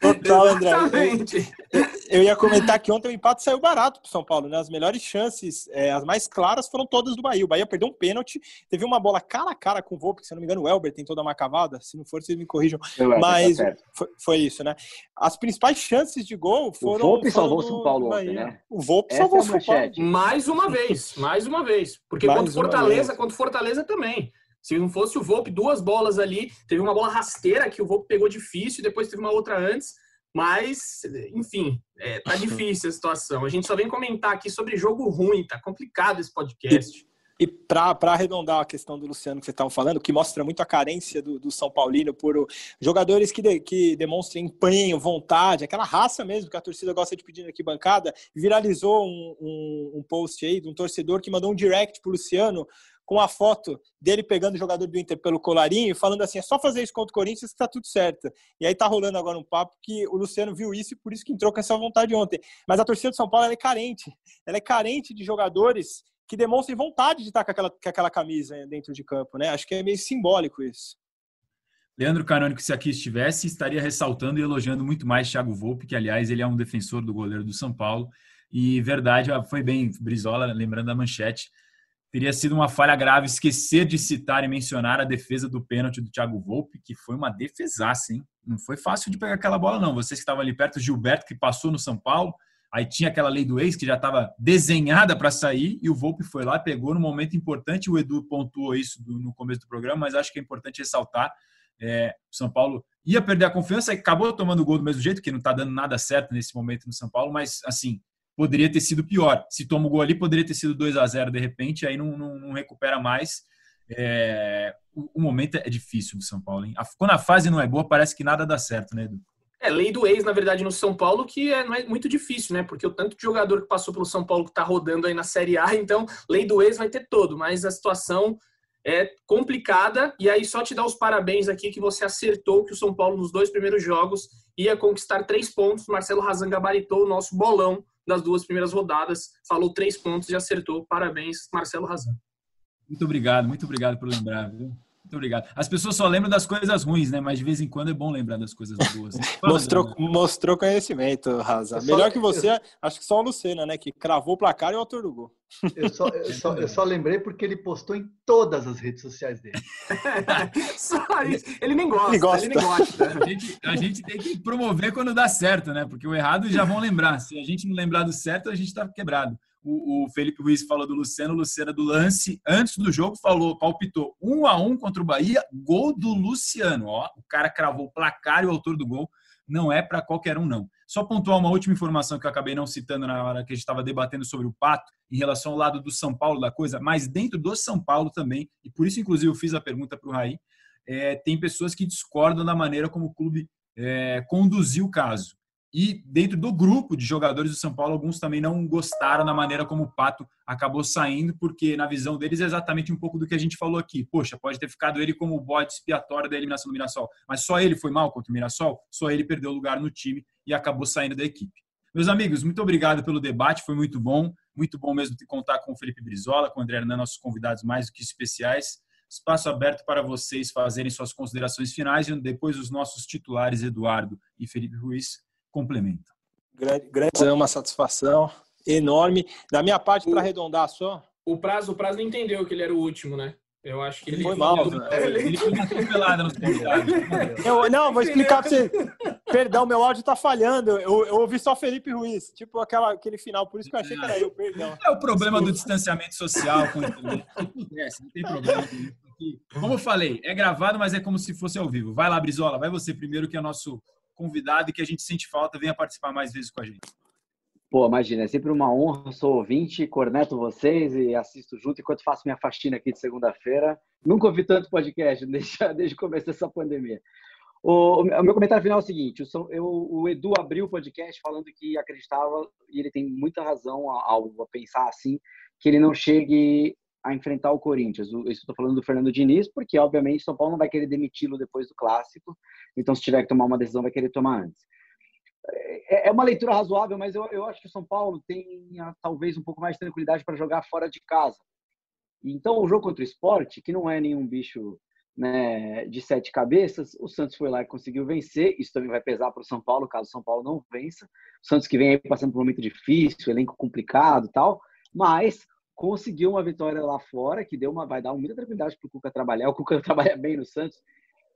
S8: Total, André. Exatamente. Eu, eu, ia comentar que ontem o empate saiu barato para São Paulo, né? As melhores chances, é, as mais claras, foram todas do Bahia. O Bahia perdeu um pênalti, teve uma bola cara a cara com o Volpe, se não me engano, o Elber tem toda uma cavada. Se não for, vocês me corrijam. Mas tá foi, foi, isso, né? As principais chances de gol foram.
S5: O Volpe salvou o São Paulo ontem, né?
S8: O Volpe salvou o é São Paulo.
S7: Mais uma vez, mais uma vez. Porque mais contra Fortaleza, contra Fortaleza também. Se não fosse o Volpe, duas bolas ali. Teve uma bola rasteira que o Volpe pegou difícil, depois teve uma outra antes. Mas, enfim, é, tá difícil a situação. A gente só vem comentar aqui sobre jogo ruim, tá complicado esse podcast.
S8: E, e para arredondar a questão do Luciano que você estava falando, que mostra muito a carência do, do São Paulino por jogadores que, de, que demonstrem empenho, vontade, aquela raça mesmo que a torcida gosta de pedir aqui bancada, viralizou um, um, um post aí de um torcedor que mandou um direct pro Luciano com a foto dele pegando o jogador do Inter pelo colarinho e falando assim: é só fazer isso contra o Corinthians que tá tudo certo. E aí tá rolando agora um papo que o Luciano viu isso e por isso que entrou com essa vontade ontem. Mas a torcida do São Paulo é carente. Ela é carente de jogadores que demonstrem vontade de estar com aquela, com aquela camisa dentro de campo, né? Acho que é meio simbólico isso.
S4: Leandro Canônico, se aqui estivesse, estaria ressaltando e elogiando muito mais Thiago Volpe, que, aliás, ele é um defensor do goleiro do São Paulo. E verdade, foi bem, Brizola, lembrando da manchete, teria sido uma falha grave esquecer de citar e mencionar a defesa do pênalti do Thiago Volpe, que foi uma defesaça, hein? Não foi fácil de pegar aquela bola, não. Vocês que estavam ali perto, Gilberto, que passou no São Paulo, aí tinha aquela lei do ex que já estava desenhada para sair, e o Volpe foi lá, pegou no momento importante. O Edu pontuou isso no começo do programa, mas acho que é importante ressaltar. É, o São Paulo ia perder a confiança e acabou tomando o gol do mesmo jeito, que não está dando nada certo nesse momento no São Paulo, mas assim, poderia ter sido pior. Se toma o gol ali, poderia ter sido 2 a 0 de repente, aí não, não, não recupera mais. É, o, o, momento é difícil do São Paulo. Hein? A, quando a fase não é boa, parece que nada dá certo, né, Edu?
S7: É, lei do ex, na verdade, no São Paulo, que é, não é muito difícil, né? Porque o tanto de jogador que passou pelo São Paulo que tá rodando aí na Série A, então, lei do ex vai ter todo, mas a situação é complicada. E aí, só te dar os parabéns aqui que você acertou que o São Paulo, nos dois primeiros jogos, ia conquistar três pontos. Marcelo Razan gabaritou o nosso bolão das duas primeiras rodadas. Falou três pontos e acertou. Parabéns, Marcelo Razan.
S4: Muito obrigado, muito obrigado por lembrar, viu? Muito obrigado. As pessoas só lembram das coisas ruins, né? Mas de vez em quando é bom lembrar das coisas boas.
S8: mostrou, mostrou conhecimento, Razan. Melhor que você, acho que só o Lucena, né? Que cravou o placar e o autor do gol.
S6: Eu só, eu, só, eu só lembrei porque ele postou em todas as redes sociais dele.
S7: só isso. Ele nem gosta.
S4: Ele, gosta. Ele nem gosta. A gente, a gente tem que promover quando dá certo, né? Porque o errado já vão lembrar. Se a gente não lembrar do certo, a gente está quebrado. O, o, Felipe Ruiz falou do Luciano, o Luciano do lance. Antes do jogo, falou, palpitou um a um contra o Bahia, gol do Luciano. Ó, o cara cravou o placar e o autor do gol. Não é para qualquer um, não. Só pontuar uma última informação que eu acabei não citando na hora que a gente estava debatendo sobre o Pato, em relação ao lado do São Paulo da coisa, mas dentro do São Paulo também, e por isso, inclusive, eu fiz a pergunta para o Raí, é, tem pessoas que discordam da maneira como o clube é, conduziu o caso. E dentro do grupo de jogadores do São Paulo, alguns também não gostaram da maneira como o Pato acabou saindo, porque na visão deles é exatamente um pouco do que a gente falou aqui. Poxa, pode ter ficado ele como o bode expiatório da eliminação do Mirassol, mas só ele foi mal contra o Mirassol, só ele perdeu lugar no time e acabou saindo da equipe. Meus amigos, muito obrigado pelo debate, foi muito bom, muito bom mesmo contar com o Felipe Brizola, com o André Hernan, nossos convidados mais do que especiais. Espaço aberto para vocês fazerem suas considerações finais e depois os nossos titulares, Eduardo e Felipe Ruiz, complementam.
S8: Grande, grande, é uma satisfação enorme. Da minha parte, para arredondar só.
S7: O prazo, o prazo não entendeu que ele era o último, né? Eu acho que ele,
S8: ele foi mal. Né?
S4: Ele foi atropelado nos
S8: eu, Não, vou explicar para você. Perdão, meu áudio tá falhando. Eu, eu ouvi só Felipe Ruiz, tipo aquela, aquele final, por isso que eu achei que era eu, perdão.
S4: É o problema Desculpa. do distanciamento social com internet. Não tem problema. Como eu falei, é gravado, mas é como se fosse ao vivo. Vai lá, Brizola, vai você primeiro, que é nosso convidado e que a gente sente falta, venha participar mais vezes com a gente.
S5: Pô, imagina, é sempre uma honra, sou ouvinte, corneto vocês e assisto junto enquanto faço minha faxina aqui de segunda-feira. Nunca ouvi tanto podcast desde, desde o começo dessa pandemia. O, o meu comentário final é o seguinte: o, eu, o Edu abriu o podcast falando que acreditava, e ele tem muita razão ao, ao pensar assim, que ele não chegue a enfrentar o Corinthians. Estou falando do Fernando Diniz, porque obviamente São Paulo não vai querer demiti-lo depois do clássico, então se tiver que tomar uma decisão, vai querer tomar antes. É, é uma leitura razoável, mas eu, acho que o São Paulo tem talvez um pouco mais de tranquilidade para jogar fora de casa. Então, o jogo contra o esporte, que não é nenhum bicho né, de sete cabeças, o Santos foi lá e conseguiu vencer. Isso também vai pesar para o São Paulo, caso o São Paulo não vença. O Santos que vem aí passando por um momento difícil, elenco complicado tal, mas conseguiu uma vitória lá fora, que deu uma, vai dar muita tranquilidade para o Cuca trabalhar. O Cuca trabalha bem no Santos,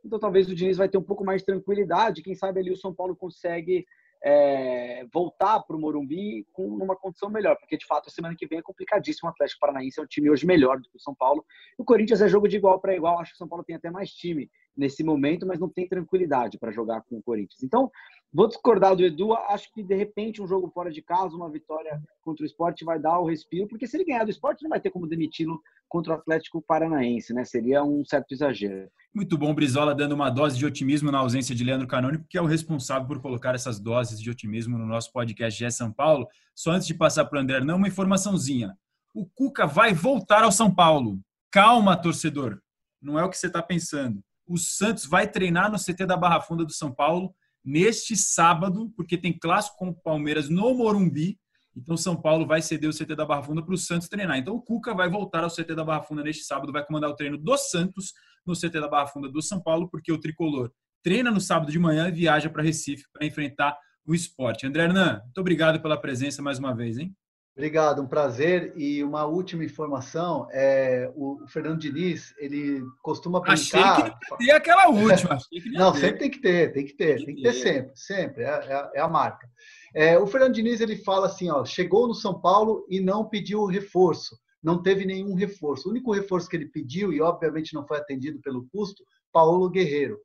S5: então talvez o Diniz vai ter um pouco mais de tranquilidade. Quem sabe ali o São Paulo consegue é, voltar para o Morumbi com uma condição melhor, porque de fato a semana que vem é complicadíssimo. O Atlético Paranaense é um time hoje melhor do que o São Paulo. O Corinthians é jogo de igual para igual. Acho que o São Paulo tem até mais time nesse momento, mas não tem tranquilidade para jogar com o Corinthians. Então, vou discordar do Edu. Acho que de repente um jogo fora de casa, uma vitória contra o esporte vai dar o respiro, porque se ele ganhar do esporte, não vai ter como demiti-lo contra o Atlético Paranaense, né? Seria um certo exagero.
S4: Muito bom, Brizola, dando uma dose de otimismo na ausência de Leandro Canônico, que é o responsável por colocar essas doses de otimismo no nosso podcast GE São Paulo. Só antes de passar para o André, não, uma informaçãozinha. O Cuca vai voltar ao São Paulo. Calma, torcedor. Não é o que você está pensando. O Santos vai treinar no CT da Barra Funda do São Paulo neste sábado, porque tem clássico com o Palmeiras no Morumbi então, São Paulo vai ceder o CT da Barra Funda para o Santos treinar. Então, o Cuca vai voltar ao CT da Barra Funda neste sábado, vai comandar o treino do Santos no CT da Barra Funda do São Paulo, porque o tricolor treina no sábado de manhã e viaja para Recife para enfrentar o esporte. André Hernan, muito obrigado pela presença mais uma vez, hein?
S6: Obrigado, um prazer. E uma última informação, é, o Fernando Diniz, ele costuma brincar...
S4: Achei que ter aquela última.
S6: não, ter. sempre tem que ter, tem que ter, tem que, tem que ter sempre, sempre, é, é, é a marca. É, o Fernando Diniz ele fala assim, ó, chegou no São Paulo e não pediu reforço, não teve nenhum reforço. O único reforço que ele pediu e obviamente não foi atendido pelo custo, Paulo Guerreiro.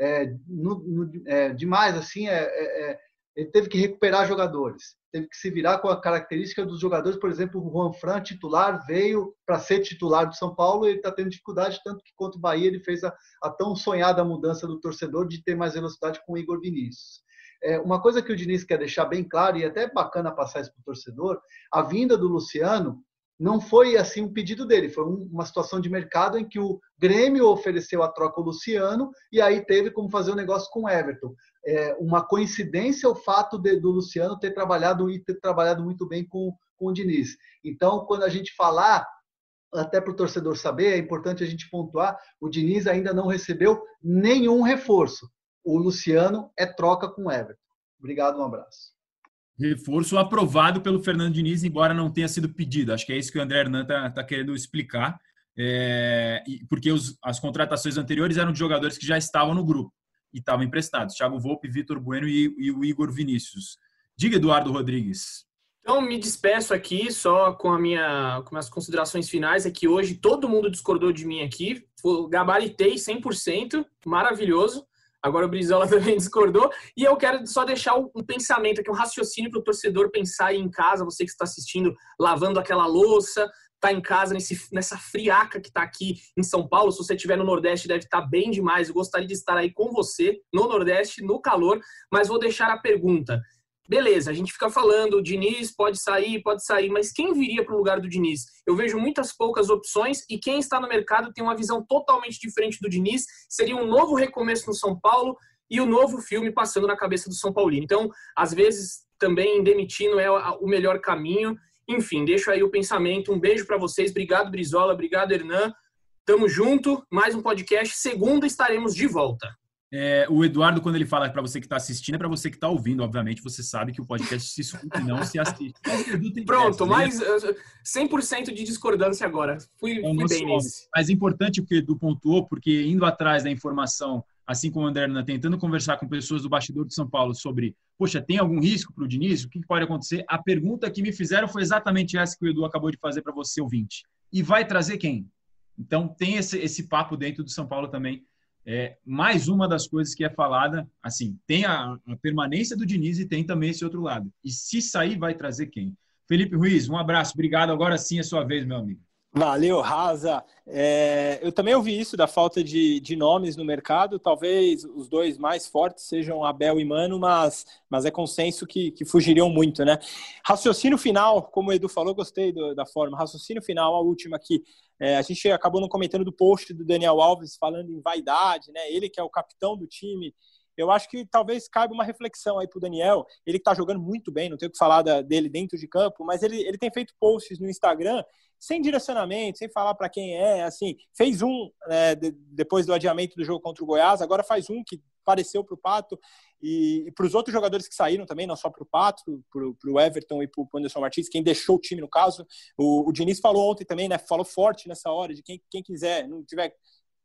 S6: É, no, no, é, demais assim, é, ele teve que recuperar jogadores, teve que se virar com a característica dos jogadores, por exemplo, o Juan Fran titular veio para ser titular do São Paulo, e ele está tendo dificuldade tanto que quanto o Bahia ele fez a, a tão sonhada mudança do torcedor de ter mais velocidade com o Igor Vinícius. É, uma coisa que o Diniz quer deixar bem claro, e até é bacana passar isso para o torcedor, a vinda do Luciano não foi assim um pedido dele, foi uma situação de mercado em que o Grêmio ofereceu a troca ao Luciano e aí teve como fazer o um negócio com o Everton. É uma coincidência o fato de, do Luciano ter trabalhado e ter trabalhado muito bem com, com o Diniz. Então, quando a gente falar, até para o torcedor saber, é importante a gente pontuar: o Diniz ainda não recebeu nenhum reforço o Luciano é troca com o Everton. Obrigado, um abraço.
S4: Reforço aprovado pelo Fernando Diniz, embora não tenha sido pedido. Acho que é isso que o André Hernan está tá querendo explicar. É, porque os, as contratações anteriores eram de jogadores que já estavam no grupo e estavam emprestados. Thiago Volpe, Vitor Bueno e, e o Igor Vinícius. Diga, Eduardo Rodrigues.
S7: Então, me despeço aqui só com, a minha, com as considerações finais. É que hoje todo mundo discordou de mim aqui. Gabaritei 100%, maravilhoso. Agora o Brizola também discordou. E eu quero só deixar um pensamento aqui, um raciocínio para o torcedor pensar aí em casa, você que está assistindo, lavando aquela louça, está em casa nesse, nessa friaca que está aqui em São Paulo. Se você estiver no Nordeste, deve estar tá bem demais. Eu gostaria de estar aí com você no Nordeste, no calor, mas vou deixar a pergunta. Beleza, a gente fica falando, o Diniz pode sair, pode sair, mas quem viria para o lugar do Diniz? Eu vejo muitas poucas opções e quem está no mercado tem uma visão totalmente diferente do Diniz. Seria um novo recomeço no São Paulo e o um novo filme passando na cabeça do São Paulino. Então, às vezes, também demitir não é o melhor caminho. Enfim, deixo aí o pensamento. Um beijo para vocês. Obrigado, Brizola. Obrigado, Hernan. Tamo junto. Mais um podcast. Segunda estaremos de volta.
S4: É, o Eduardo, quando ele fala para você que está assistindo, é para você que está ouvindo. Obviamente, você sabe que o podcast se escuta e não se assiste.
S7: Pronto, mais 100% de discordância agora. Fui, fui bem nesse.
S4: Mas é importante o que o Edu pontuou, porque indo atrás da informação, assim como o André, tentando conversar com pessoas do bastidor de São Paulo sobre, poxa, tem algum risco para o Diniz? O que pode acontecer? A pergunta que me fizeram foi exatamente essa que o Edu acabou de fazer para você, ouvinte. E vai trazer quem? Então, tem esse, esse papo dentro do São Paulo também é, mais uma das coisas que é falada, assim, tem a, a, permanência do Diniz e tem também esse outro lado. E se sair, vai trazer quem? Felipe Ruiz, um abraço, obrigado. Agora sim é sua vez, meu amigo.
S8: Valeu, Raza. É, eu também ouvi isso da falta de, de, nomes no mercado. Talvez os dois mais fortes sejam Abel e Mano, mas, mas é consenso que, que fugiriam muito, né? Raciocínio final, como o Edu falou, gostei do, da forma. Raciocínio final, a última aqui. É, a gente acabou não comentando do post do Daniel Alves falando em vaidade, né? Ele que é o capitão do time. Eu acho que talvez caiba uma reflexão aí para o Daniel. Ele que está jogando muito bem, não tenho o que falar da, dele dentro de campo, mas ele, ele tem feito posts no Instagram sem direcionamento, sem falar para quem é. Assim, fez um é, de, depois do adiamento do jogo contra o Goiás, agora faz um que pareceu para o Pato e, e para os outros jogadores que saíram também, não só para o Pato, para o Everton e para o Anderson Martins, quem deixou o time no caso. O, o Diniz falou ontem também, né? Falou forte nessa hora de quem, quem quiser, não tiver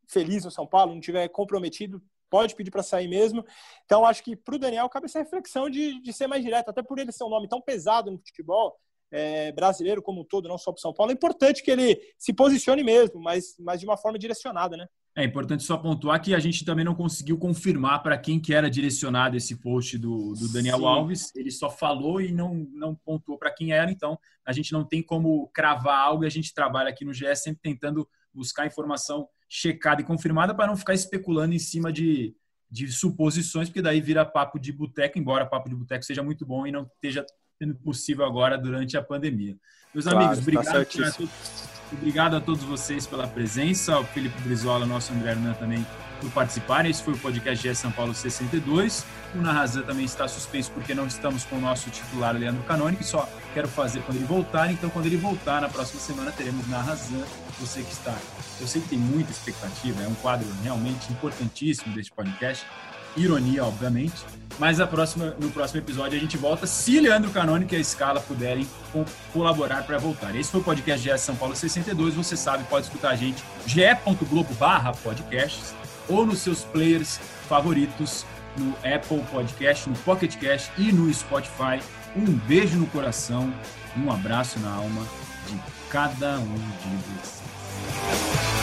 S8: feliz no São Paulo, não tiver comprometido, pode pedir para sair mesmo. Então, acho que para o Daniel cabe essa reflexão de, de ser mais direto, até por ele ser um nome tão pesado no futebol é, brasileiro como um todo, não só para São Paulo. É importante que ele se posicione mesmo, mas, mas de uma forma direcionada, né?
S4: É importante só pontuar que a gente também não conseguiu confirmar para quem que era direcionado esse post do, do Daniel Sim. Alves. Ele só falou e não, não pontuou para quem era, então a gente não tem como cravar algo e a gente trabalha aqui no GE sempre tentando buscar informação checada e confirmada para não ficar especulando em cima de, de suposições, porque daí vira papo de boteco, embora papo de boteco seja muito bom e não esteja sendo possível agora durante a pandemia. Meus claro, amigos, obrigado, tá a todos, obrigado a todos vocês pela presença, ao Felipe Brizola, nosso André Hernan também por participarem. Esse foi o podcast GE São Paulo 62. O Narrazan também está suspenso porque não estamos com o nosso titular Leandro Canônico, só quero fazer quando ele voltar. Então, quando ele voltar, na próxima semana, teremos Narrazan. Você que está, eu sei que tem muita expectativa, é um quadro realmente importantíssimo deste podcast ironia, obviamente. Mas a próxima, no próximo episódio a gente volta, se Leandro Canônico e a Escala puderem colaborar para voltar. Esse foi o podcast GS São Paulo 62. Você sabe, pode escutar a gente ge.globo barra podcasts ou nos seus players favoritos no Apple Podcast, no Pocket Cast e no Spotify. Um beijo no coração, um abraço na alma de cada um de vocês.